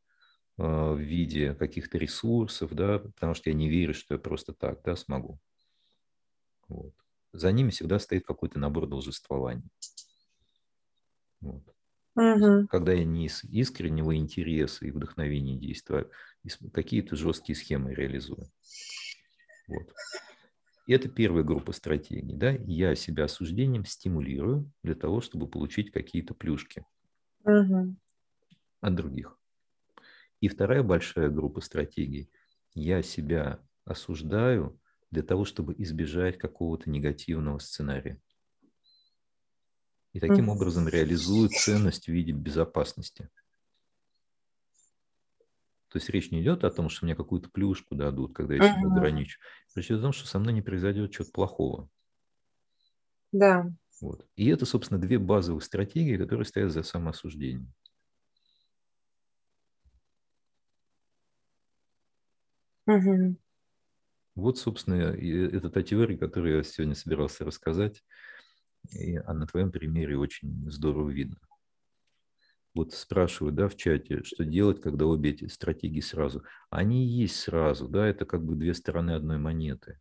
э, в виде каких-то ресурсов, да, потому что я не верю, что я просто так да, смогу. Вот. За ними всегда стоит какой-то набор должествований. Вот. Угу. Когда я не из искреннего интереса и вдохновения действую, а какие-то жесткие схемы реализую. Вот. Это первая группа стратегий. Да? Я себя осуждением стимулирую для того, чтобы получить какие-то плюшки угу. от других. И вторая большая группа стратегий. Я себя осуждаю для того, чтобы избежать какого-то негативного сценария. И таким образом реализую ценность в виде безопасности. То есть речь не идет о том, что мне какую-то плюшку дадут, когда я себя ограничу. Речь идет о том, что со мной не произойдет чего-то плохого. Да. Вот. И это, собственно, две базовых стратегии, которые стоят за самоосуждением. Угу. Вот, собственно, это та теория, которую я сегодня собирался рассказать. И, а на твоем примере очень здорово видно вот спрашивают, да, в чате, что делать, когда обе эти стратегии сразу. Они есть сразу, да, это как бы две стороны одной монеты.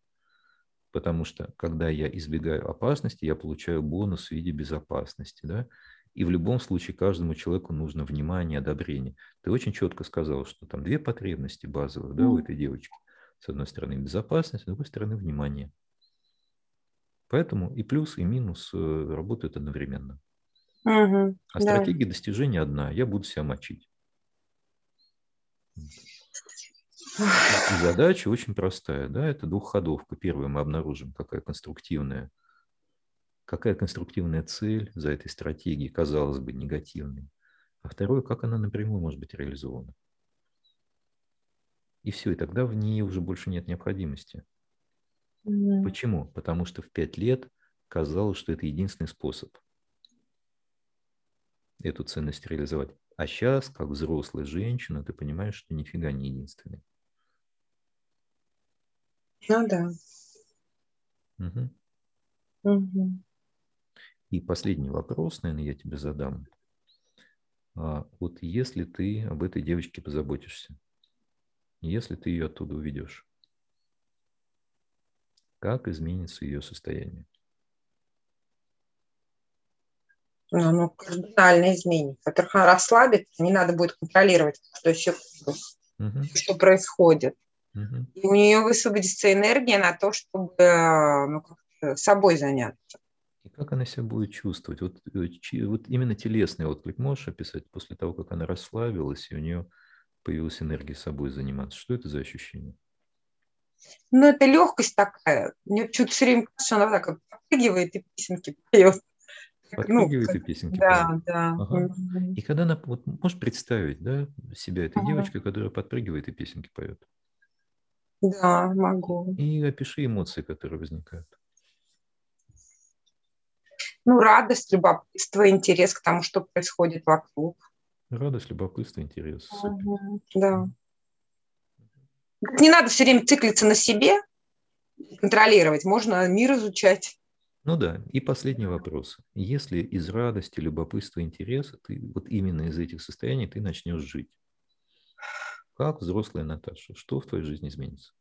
Потому что, когда я избегаю опасности, я получаю бонус в виде безопасности, да. И в любом случае каждому человеку нужно внимание, одобрение. Ты очень четко сказал, что там две потребности базовых, да, у этой девочки. С одной стороны безопасность, с другой стороны внимание. Поэтому и плюс, и минус э, работают одновременно. Угу, а да. стратегия достижения одна. Я буду себя мочить. И задача очень простая. Да? Это двухходовка. Первая мы обнаружим, какая конструктивная, какая конструктивная цель за этой стратегией, казалось бы, негативной. А второе, как она напрямую может быть реализована. И все, и тогда в ней уже больше нет необходимости. Mm. Почему? Потому что в пять лет казалось, что это единственный способ эту ценность реализовать. А сейчас, как взрослая женщина, ты понимаешь, что нифига не единственный. Ну да. Угу. Угу. И последний вопрос, наверное, я тебе задам. А вот если ты об этой девочке позаботишься, если ты ее оттуда уведешь, как изменится ее состояние? ну, оно кардинально изменится. Во-первых, она расслабится, не надо будет контролировать каждую секунду, угу. что происходит. Угу. И у нее высвободится энергия на то, чтобы ну, собой заняться. И как она себя будет чувствовать? Вот, э, вот именно телесный отклик можешь описать после того, как она расслабилась, и у нее появилась энергия собой заниматься? Что это за ощущение? Ну, это легкость такая. Мне почему-то все время кажется, что она так подпрыгивает и песенки поет. Подпрыгивает ну, и песенки Да, поет. да. Ага. И когда она, вот можешь представить, да, себя этой ага. девочкой, которая подпрыгивает и песенки поет? Да, могу. И опиши эмоции, которые возникают. Ну, радость, любопытство, интерес к тому, что происходит вокруг. Радость, любопытство, интерес. Да. Не надо все время циклиться на себе, контролировать. Можно мир изучать. Ну да, и последний вопрос. Если из радости, любопытства, интереса, ты вот именно из этих состояний ты начнешь жить, как взрослая Наташа, что в твоей жизни изменится?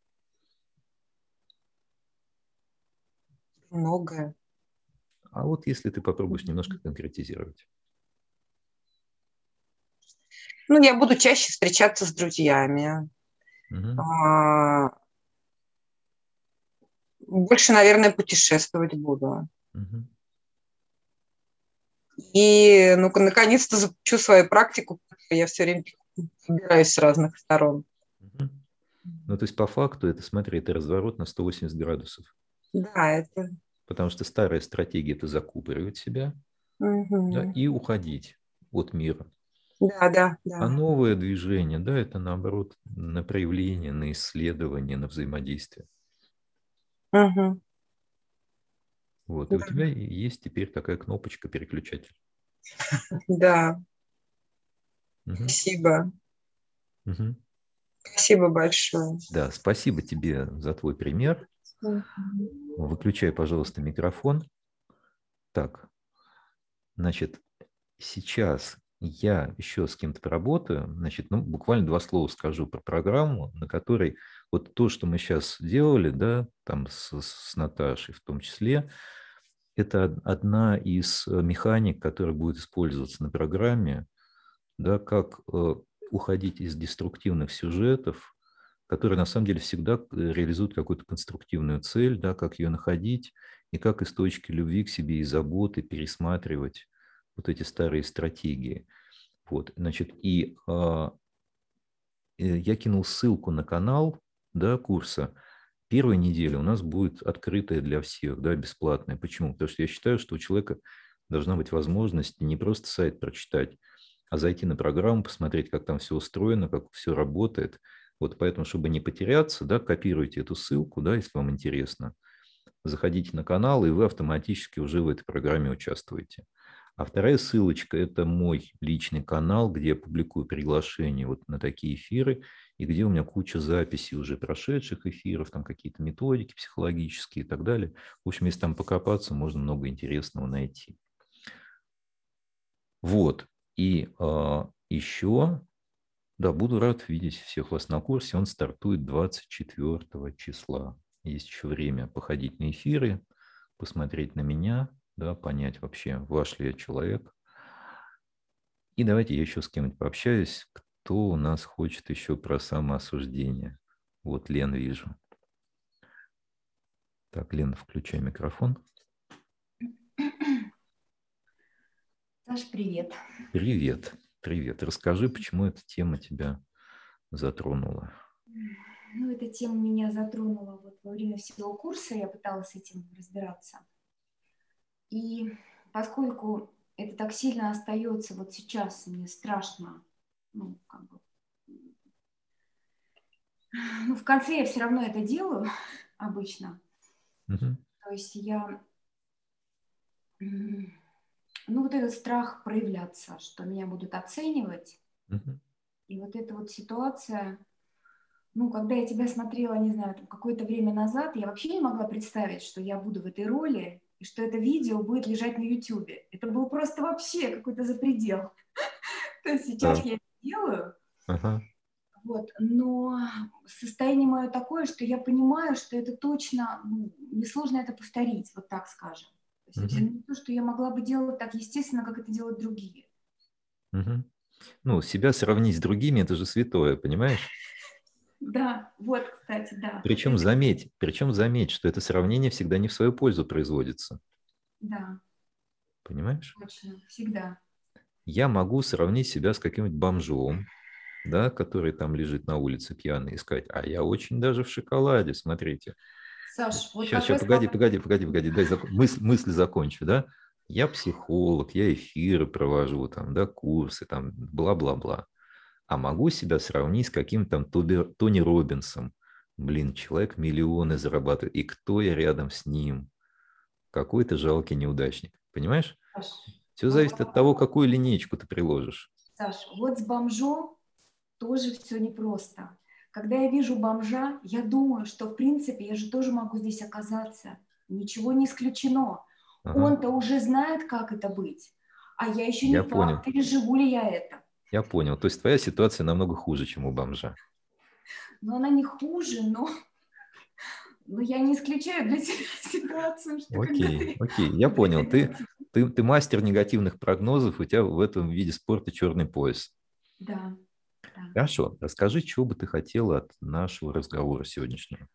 Многое. А вот если ты попробуешь немножко конкретизировать. Ну, я буду чаще встречаться с друзьями. Угу. А, больше, наверное, путешествовать буду. Угу. И, ну наконец-то запущу свою практику, я все время собираюсь с разных сторон. Угу. Ну, то есть, по факту, это, смотри, это разворот на 180 градусов. Да, это... Потому что старая стратегия – это закупоривать себя угу. да, и уходить от мира. Да, да, да. А новое движение, да, это наоборот на проявление, на исследование, на взаимодействие. Угу. Вот, и у тебя есть теперь такая кнопочка переключатель. Да. Угу. Спасибо. Угу. Спасибо большое. Да, спасибо тебе за твой пример. Угу. Выключай, пожалуйста, микрофон. Так, значит, сейчас я еще с кем-то поработаю, значит, ну, буквально два слова скажу про программу, на которой вот то, что мы сейчас делали, да, там с, с Наташей в том числе, это одна из э, механик, которая будет использоваться на программе, да, как э, уходить из деструктивных сюжетов, которые на самом деле всегда э, реализуют какую-то конструктивную цель, да, как ее находить и как из точки любви к себе и заботы пересматривать вот эти старые стратегии. Вот, значит, и а, я кинул ссылку на канал да, курса, первая неделя у нас будет открытая для всех, да, бесплатная. Почему? Потому что я считаю, что у человека должна быть возможность не просто сайт прочитать, а зайти на программу, посмотреть, как там все устроено, как все работает. Вот поэтому, чтобы не потеряться, да, копируйте эту ссылку, да, если вам интересно. Заходите на канал, и вы автоматически уже в этой программе участвуете. А вторая ссылочка – это мой личный канал, где я публикую приглашения вот на такие эфиры, и где у меня куча записей уже прошедших эфиров, там какие-то методики психологические и так далее. В общем, если там покопаться, можно много интересного найти. Вот. И а, еще, да, буду рад видеть всех вас на курсе. Он стартует 24 числа. Есть еще время походить на эфиры, посмотреть на меня – да, понять вообще, ваш ли я человек. И давайте я еще с кем-нибудь пообщаюсь, кто у нас хочет еще про самоосуждение. Вот Лен вижу. Так, Лен, включай микрофон. Саш, привет. Привет, привет. Расскажи, почему эта тема тебя затронула. Ну, эта тема меня затронула вот во время всего курса, я пыталась с этим разбираться. И поскольку это так сильно остается вот сейчас, мне страшно, ну, как бы, ну, в конце я все равно это делаю <laughs> обычно. Uh-huh. То есть я, ну, вот этот страх проявляться, что меня будут оценивать. Uh-huh. И вот эта вот ситуация, ну, когда я тебя смотрела, не знаю, какое-то время назад, я вообще не могла представить, что я буду в этой роли, и что это видео будет лежать на YouTube. Это был просто вообще какой-то запредел. <laughs> То есть сейчас я это делаю, вот, но состояние мое такое, что я понимаю, что это точно, ну, несложно это повторить, вот так скажем. То есть это не то, что я могла бы делать так естественно, как это делают другие. Ну, себя сравнить с другими, это же святое, понимаешь? Да, вот, кстати, да. Причем заметь, причем заметь, что это сравнение всегда не в свою пользу производится. Да. Понимаешь? Точно, всегда. Я могу сравнить себя с каким-нибудь бомжом, да, который там лежит на улице пьяный, и сказать, а я очень даже в шоколаде, смотрите. Саш, вот сейчас, сейчас, погоди, погоди, погоди, погоди, дай зак... мысль, мысль закончу, да? Я психолог, я эфиры провожу, там, да, курсы, там, бла-бла-бла а могу себя сравнить с каким-то Тони Робинсом. Блин, человек миллионы зарабатывает, и кто я рядом с ним? Какой-то жалкий неудачник. Понимаешь? Саш, Все зависит от того, какую линейку ты приложишь. Саш, вот с бомжом тоже все непросто. Когда я вижу бомжа, я думаю, что, в принципе, я же тоже могу здесь оказаться. Ничего не исключено. Ага. Он-то уже знает, как это быть. А я еще не я факт, понял. переживу ли я это. Я понял. То есть твоя ситуация намного хуже, чем у бомжа. Ну, она не хуже, но, но я не исключаю для себя <laughs> ситуацию. Что окей, ты... окей, я понял. Ты, <laughs> ты, ты мастер негативных прогнозов, у тебя в этом виде спорта черный пояс. Да. да. Хорошо. Расскажи, чего бы ты хотела от нашего разговора сегодняшнего.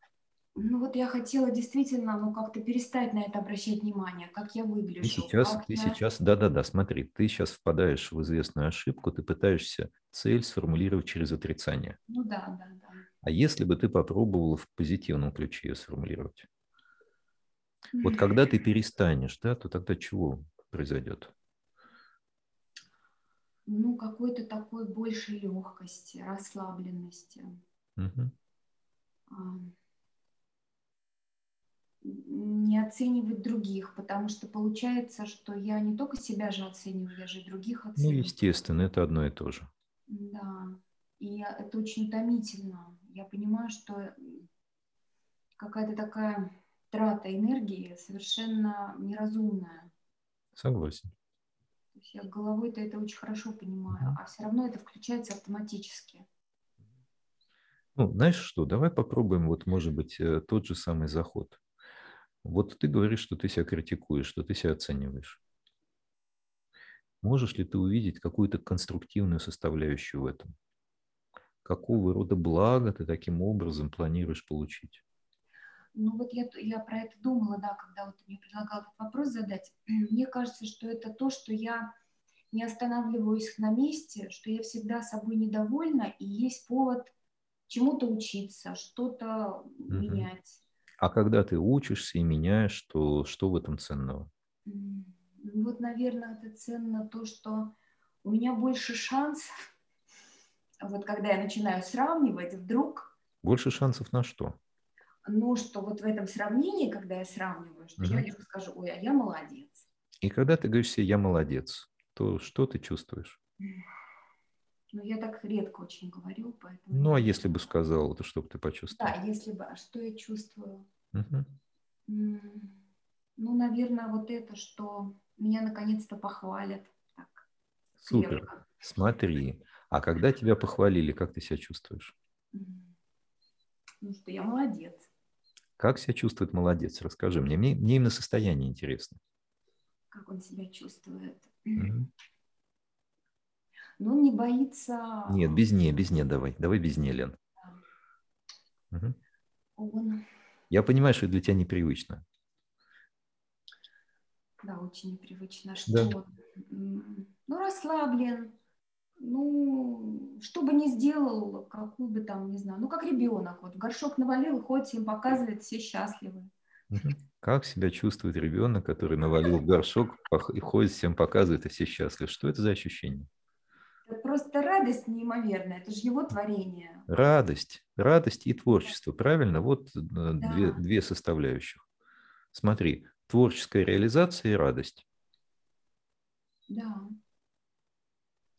Ну вот я хотела действительно, ну как-то перестать на это обращать внимание, как я выгляжу. Ты сейчас, ты я... сейчас, да-да-да, смотри, ты сейчас впадаешь в известную ошибку, ты пытаешься цель сформулировать через отрицание. Ну да, да, да. А если бы ты попробовала в позитивном ключе ее сформулировать? Вот когда ты перестанешь, да, то тогда чего произойдет? Ну, какой-то такой большей легкости, расслабленности. Угу не оценивать других, потому что получается, что я не только себя же оцениваю, я же и других ну, оцениваю. Ну, естественно, это одно и то же. Да, и это очень утомительно. Я понимаю, что какая-то такая трата энергии совершенно неразумная. Согласен. То есть я головой-то это очень хорошо понимаю, а все равно это включается автоматически. Ну, знаешь что, давай попробуем, вот, может быть, э, тот же самый заход. Вот ты говоришь, что ты себя критикуешь, что ты себя оцениваешь. Можешь ли ты увидеть какую-то конструктивную составляющую в этом? Какого рода благо ты таким образом планируешь получить? Ну вот я, я про это думала, да, когда вот ты мне предлагал этот вопрос задать. <clears throat> Мне кажется, что это то, что я не останавливаюсь на месте, что я всегда собой недовольна, и есть повод чему-то учиться, что-то угу. менять. А когда ты учишься и меняешь, то что в этом ценного? Вот, наверное, это ценно то, что у меня больше шансов, <laughs> вот когда я начинаю сравнивать, вдруг... Больше шансов на что? Ну, что вот в этом сравнении, когда я сравниваю, что угу. я скажу, ой, а я молодец. И когда ты говоришь себе «я молодец», то что ты чувствуешь? Ну, я так редко очень говорю, поэтому... Ну, а если бы сказал, то что бы ты почувствовал? Да, если бы. А что я чувствую? Угу. Ну, наверное, вот это, что меня наконец-то похвалят. Так, Супер. Крепко. Смотри. А когда тебя похвалили, как ты себя чувствуешь? Ну, что я молодец. Как себя чувствует молодец? Расскажи мне. Мне, мне именно состояние интересно. Как он себя чувствует? Угу. Ну, он не боится... Нет, без «не», без «не» давай. Давай без «не», Лен. Да. Угу. Он... Я понимаю, что это для тебя непривычно. Да, очень непривычно. Что? Да. Ну, расслаблен. Ну, что бы ни сделал, какую бы там, не знаю, ну, как ребенок. Вот в горшок навалил, ходит, всем показывает, все счастливы. Как себя чувствует ребенок, который навалил в горшок и ходит, всем показывает, и все счастливы? Что это за ощущение? Это просто радость неимоверная, это же его творение. Радость, радость и творчество, правильно? Вот э, да. две, две составляющих. Смотри, творческая реализация и радость. Да.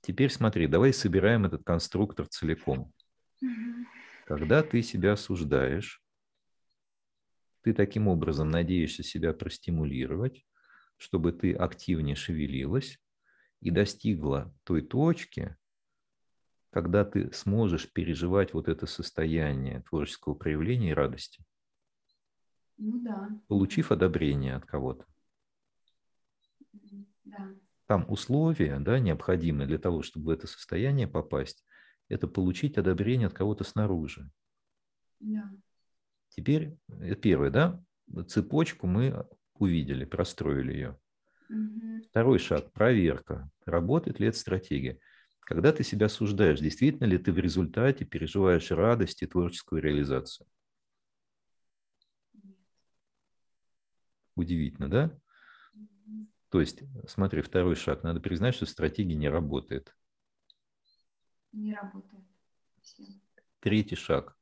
Теперь смотри, давай собираем этот конструктор целиком. Угу. Когда ты себя осуждаешь, ты таким образом надеешься себя простимулировать, чтобы ты активнее шевелилась, и достигла той точки, когда ты сможешь переживать вот это состояние творческого проявления и радости. Ну да. Получив одобрение от кого-то. Да. Там условия, да, необходимые для того, чтобы в это состояние попасть, это получить одобрение от кого-то снаружи. Да. Теперь, это первое, да, цепочку мы увидели, простроили ее. Угу. Второй шаг – проверка. Работает ли эта стратегия? Когда ты себя осуждаешь, действительно ли ты в результате переживаешь радость и творческую реализацию? Удивительно, да? То есть, смотри, второй шаг. Надо признать, что стратегия не работает. Не работает. Всем. Третий шаг.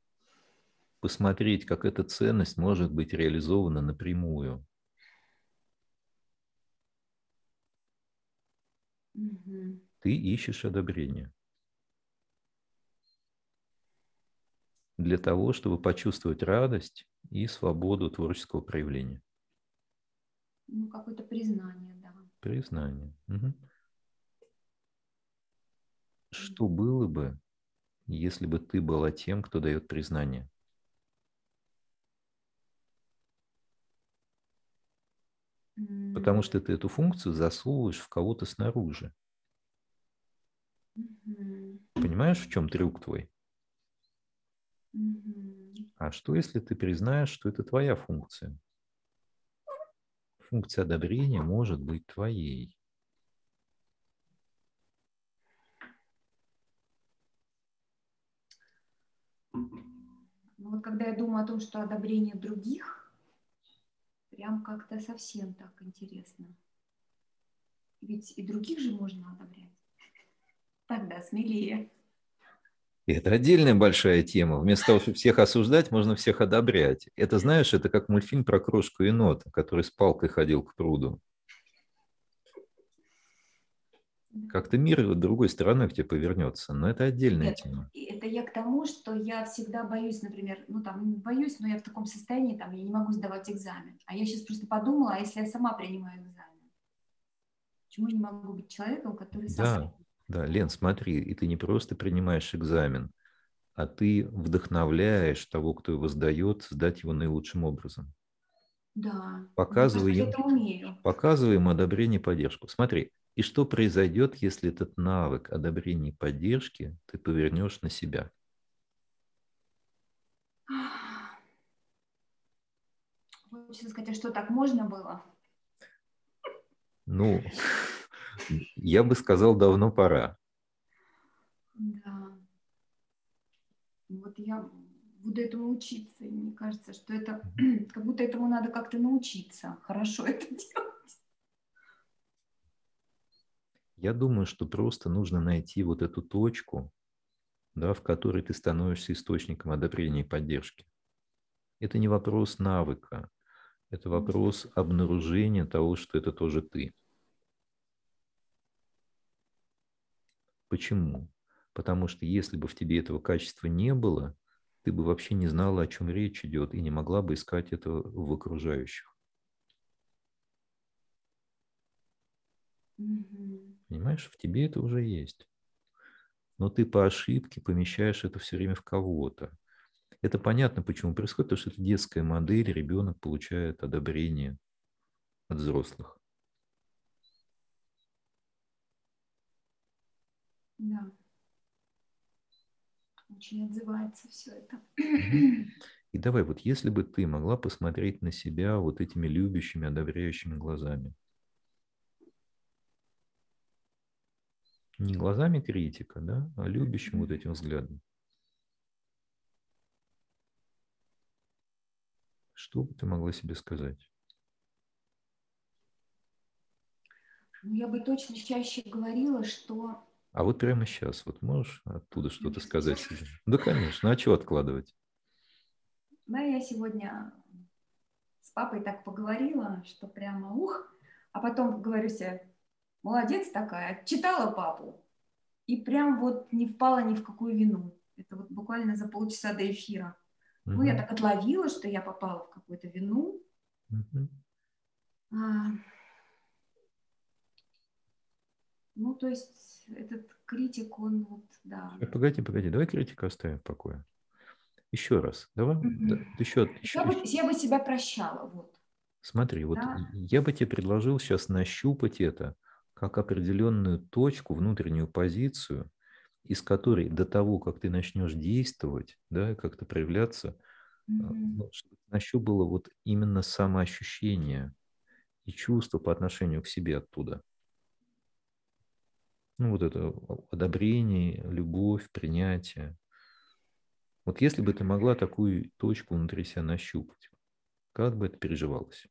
Посмотреть, как эта ценность может быть реализована напрямую. Угу. Ты ищешь одобрение. Для того, чтобы почувствовать радость и свободу творческого проявления. Ну, какое-то признание, да. Признание. Угу. Что было бы, если бы ты была тем, кто дает признание? Потому что ты эту функцию засовываешь в кого-то снаружи. Понимаешь, в чем трюк твой? А что, если ты признаешь, что это твоя функция? Функция одобрения может быть твоей. Ну вот когда я думаю о том, что одобрение других – Прям как-то совсем так интересно. Ведь и других же можно одобрять. <laughs> Тогда смелее. Это отдельная большая тема. Вместо того, чтобы всех осуждать, можно всех одобрять. Это, знаешь, это как мультфильм про крошку и енота, который с палкой ходил к пруду. Как-то мир другой стороной к тебе повернется, но это отдельная Нет, тема. Это я к тому, что я всегда боюсь, например, ну там боюсь, но я в таком состоянии, там я не могу сдавать экзамен. А я сейчас просто подумала, а если я сама принимаю экзамен? Почему не могу быть человеком, который сам Да, да, Лен, смотри, и ты не просто принимаешь экзамен, а ты вдохновляешь того, кто его сдает, сдать его наилучшим образом. Да. Показывай, им, показывай им одобрение и поддержку. Смотри, и что произойдет, если этот навык одобрения и поддержки ты повернешь на себя? Хочется сказать, а что так можно было? Ну, <laughs> я бы сказал, давно пора. Да. Вот я буду этому учиться. И мне кажется, что это <clears throat> как будто этому надо как-то научиться. Хорошо это делать. Я думаю, что просто нужно найти вот эту точку, да, в которой ты становишься источником одобрения и поддержки. Это не вопрос навыка, это вопрос обнаружения того, что это тоже ты. Почему? Потому что если бы в тебе этого качества не было, ты бы вообще не знала, о чем речь идет, и не могла бы искать этого в окружающих. Mm-hmm. Понимаешь, в тебе это уже есть. Но ты по ошибке помещаешь это все время в кого-то. Это понятно, почему происходит, потому что это детская модель, ребенок получает одобрение от взрослых. Да. Очень отзывается все это. <clears throat> И давай, вот если бы ты могла посмотреть на себя вот этими любящими, одобряющими глазами, Не глазами критика, да, а любящим вот этим взглядом. Что бы ты могла себе сказать? Ну, я бы точно чаще говорила, что... А вот прямо сейчас, вот можешь оттуда что-то сказать себе? Да, конечно. А чего откладывать? Да, я сегодня с папой так поговорила, что прямо ух, а потом говорю себе, молодец такая, читала папу. И прям вот не впала ни в какую вину. Это вот буквально за полчаса до эфира. Угу. Ну, я так отловила, что я попала в какую-то вину. Угу. А, ну, то есть этот критик, он вот, да. Э, погоди, погоди, давай критика оставим в покое. Еще раз, давай, mm да, еще, еще, я, еще. Бы, я бы себя прощала, вот. Смотри, вот да? я бы тебе предложил сейчас нащупать это, как определенную точку, внутреннюю позицию, из которой до того, как ты начнешь действовать, да, как-то проявляться, mm-hmm. чтобы нащупало вот именно самоощущение и чувство по отношению к себе оттуда. Ну, вот это одобрение, любовь, принятие. Вот если бы ты могла такую точку внутри себя нащупать, как бы это переживалось?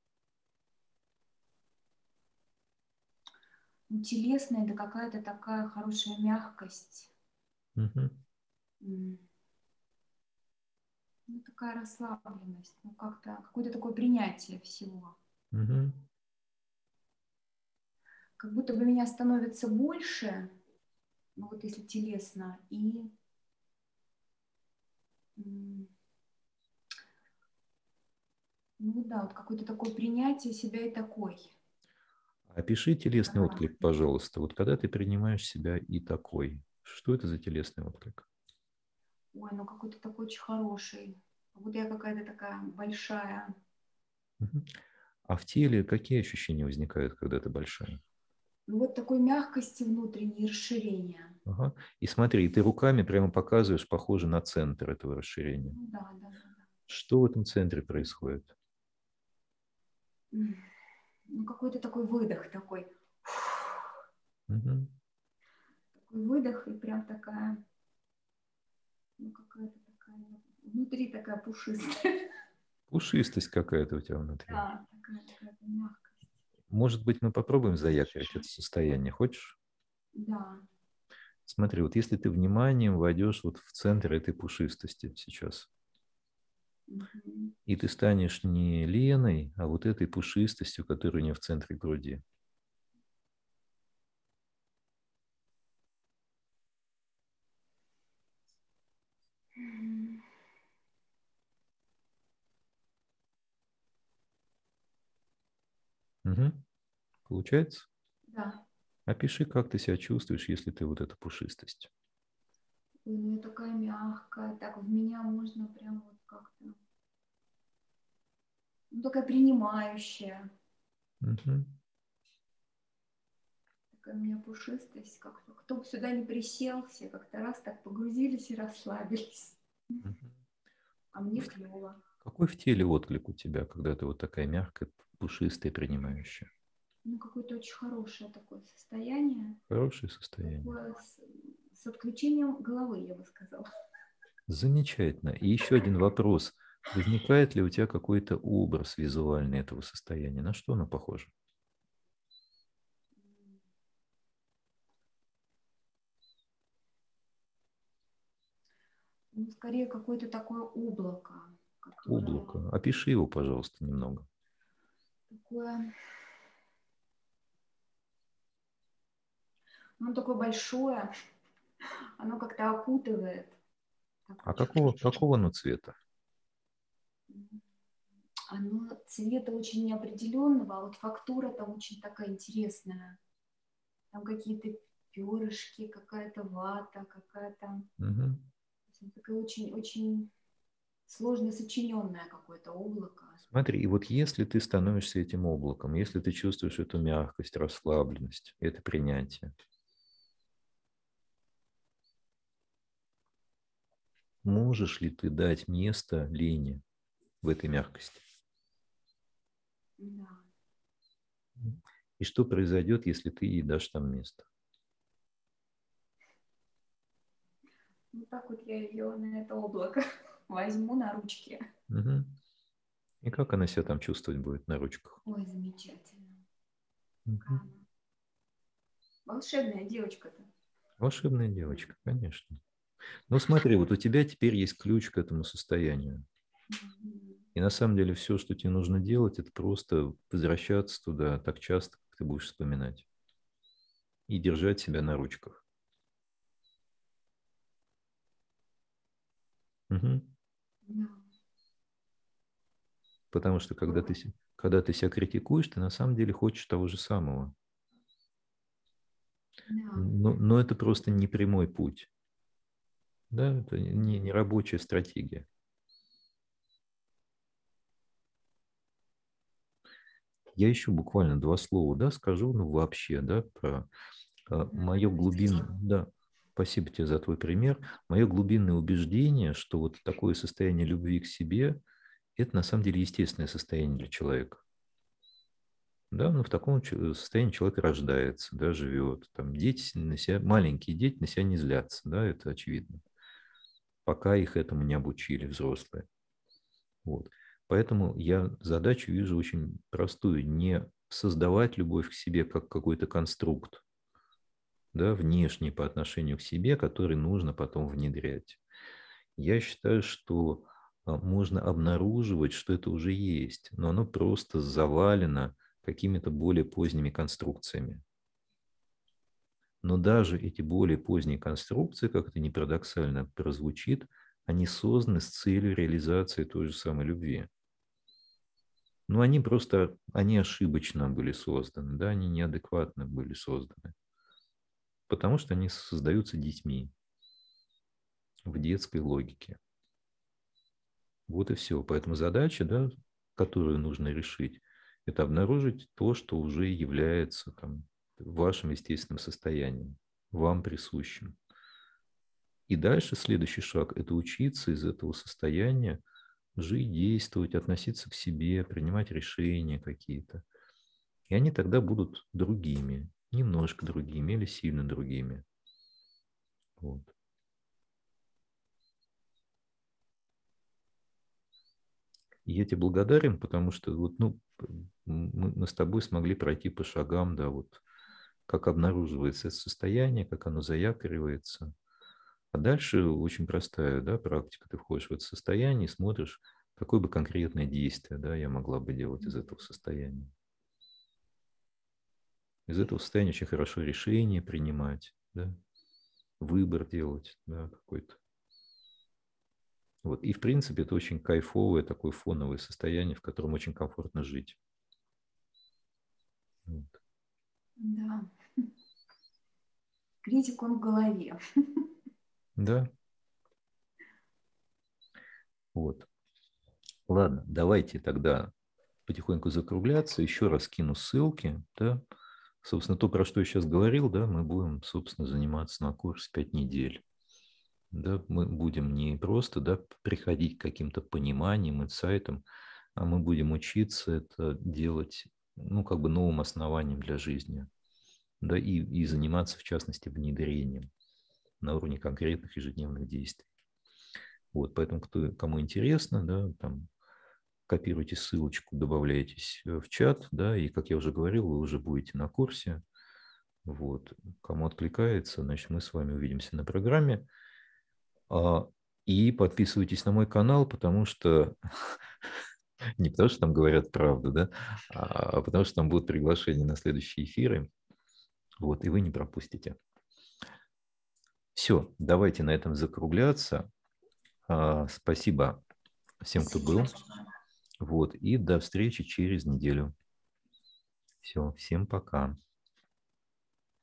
Ну, телесная, это какая-то такая хорошая мягкость. Угу. Ну, такая расслабленность, ну, как-то какое-то такое принятие всего. Угу. Как будто бы меня становится больше, ну вот если телесно, и ну да, вот какое-то такое принятие себя и такой. Опиши телесный отклик, пожалуйста. Вот когда ты принимаешь себя и такой, что это за телесный отклик? Ой, ну какой-то такой очень хороший. Вот я какая-то такая большая. А в теле какие ощущения возникают, когда ты большая? Ну вот такой мягкости внутренней, расширения. Ага. И смотри, ты руками прямо показываешь, похоже на центр этого расширения. Ну, да, да, да. Что в этом центре происходит? Ну, какой-то такой выдох такой. Угу. Такой выдох и прям такая, ну, какая-то такая, внутри такая пушистая. Пушистость какая-то у тебя внутри. Да, такая какая-то мягкость. Может быть, мы попробуем заякорить это состояние, хочешь? Да. Смотри, вот если ты вниманием войдешь вот в центр этой пушистости сейчас, и ты станешь не Леной, а вот этой пушистостью, которая у нее в центре груди. Угу. Получается? Да. Опиши, как ты себя чувствуешь, если ты вот эта пушистость. Ну, я такая мягкая, так в меня можно прям вот как-то... Ну, такая принимающая. Угу. Такая у меня пушистость, как-то. Кто бы сюда не присел, все как-то раз так погрузились и расслабились. Угу. А мне клево. Какой в теле отклик у тебя, когда ты вот такая мягкая, пушистая, принимающая? Ну, какое-то очень хорошее такое состояние. Хорошее состояние. Такое с, с отключением головы, я бы сказала. Замечательно. И еще один вопрос. Возникает ли у тебя какой-то образ визуальный этого состояния? На что оно похоже? Ну, скорее какое-то такое облако. Которое... Облако. Опиши его, пожалуйста, немного. Такое Оно такое большое, оно как-то окутывает. А какого, какого оно цвета? Оно цвета очень неопределенного, а вот фактура там очень такая интересная. Там какие-то перышки, какая-то вата, какая-то... Угу. Такая очень-очень сложно сочиненное какое-то облако. Смотри, и вот если ты становишься этим облаком, если ты чувствуешь эту мягкость, расслабленность, это принятие, Можешь ли ты дать место лени в этой мягкости? Да. И что произойдет, если ты ей дашь там место? Вот так вот я ее на это облако <laughs> возьму на ручки. Угу. И как она себя там чувствовать будет на ручках? Ой, замечательно. Угу. Волшебная девочка-то. Волшебная девочка, конечно. Ну смотри, вот у тебя теперь есть ключ к этому состоянию. И на самом деле все, что тебе нужно делать, это просто возвращаться туда так часто, как ты будешь вспоминать. И держать себя на ручках. Угу. Потому что когда ты, когда ты себя критикуешь, ты на самом деле хочешь того же самого. Но, но это просто не прямой путь. Да, это не, не рабочая стратегия. Я еще буквально два слова, да, скажу, ну, вообще, да, про э, мое глубинное, да, спасибо тебе за твой пример, мое глубинное убеждение, что вот такое состояние любви к себе, это на самом деле естественное состояние для человека. Да, ну, в таком состоянии человек рождается, да, живет. Там дети на себя, маленькие дети на себя не злятся, да, это очевидно пока их этому не обучили взрослые. Вот. Поэтому я задачу вижу очень простую. Не создавать любовь к себе как какой-то конструкт, да, внешний по отношению к себе, который нужно потом внедрять. Я считаю, что а, можно обнаруживать, что это уже есть, но оно просто завалено какими-то более поздними конструкциями. Но даже эти более поздние конструкции, как это не парадоксально прозвучит, они созданы с целью реализации той же самой любви. Но они просто, они ошибочно были созданы, да, они неадекватно были созданы. Потому что они создаются детьми в детской логике. Вот и все. Поэтому задача, да, которую нужно решить, это обнаружить то, что уже является там, вашим естественным состоянием, вам присущим. И дальше следующий шаг – это учиться из этого состояния жить, действовать, относиться к себе, принимать решения какие-то. И они тогда будут другими, немножко другими или сильно другими. Вот. И я тебе благодарен, потому что вот, ну, мы, мы с тобой смогли пройти по шагам, да, вот как обнаруживается это состояние, как оно заякоривается. А дальше очень простая да, практика. Ты входишь в это состояние и смотришь, какое бы конкретное действие да, я могла бы делать из этого состояния. Из этого состояния очень хорошо решение принимать, да, выбор делать да, какой-то. Вот. И, в принципе, это очень кайфовое такое фоновое состояние, в котором очень комфортно жить. Вот. Да. Критик он в голове. Да. Вот. Ладно, давайте тогда потихоньку закругляться. Еще раз кину ссылки. Да? Собственно, то, про что я сейчас говорил, да, мы будем, собственно, заниматься на курсе 5 недель. Да, мы будем не просто да, приходить к каким-то пониманиям, инсайтам, а мы будем учиться это делать ну, как бы новым основанием для жизни. Да, и, и заниматься, в частности, внедрением на уровне конкретных ежедневных действий. Вот, поэтому, кто, кому интересно, да, там, копируйте ссылочку, добавляйтесь э, в чат, да, и, как я уже говорил, вы уже будете на курсе. Вот, кому откликается, значит, мы с вами увидимся на программе. А, и подписывайтесь на мой канал, потому что <laughs> не потому что там говорят правду, да, а потому что там будут приглашения на следующие эфиры. Вот, и вы не пропустите. Все, давайте на этом закругляться. А, спасибо всем, кто был. Вот, и до встречи через неделю. Все, всем пока.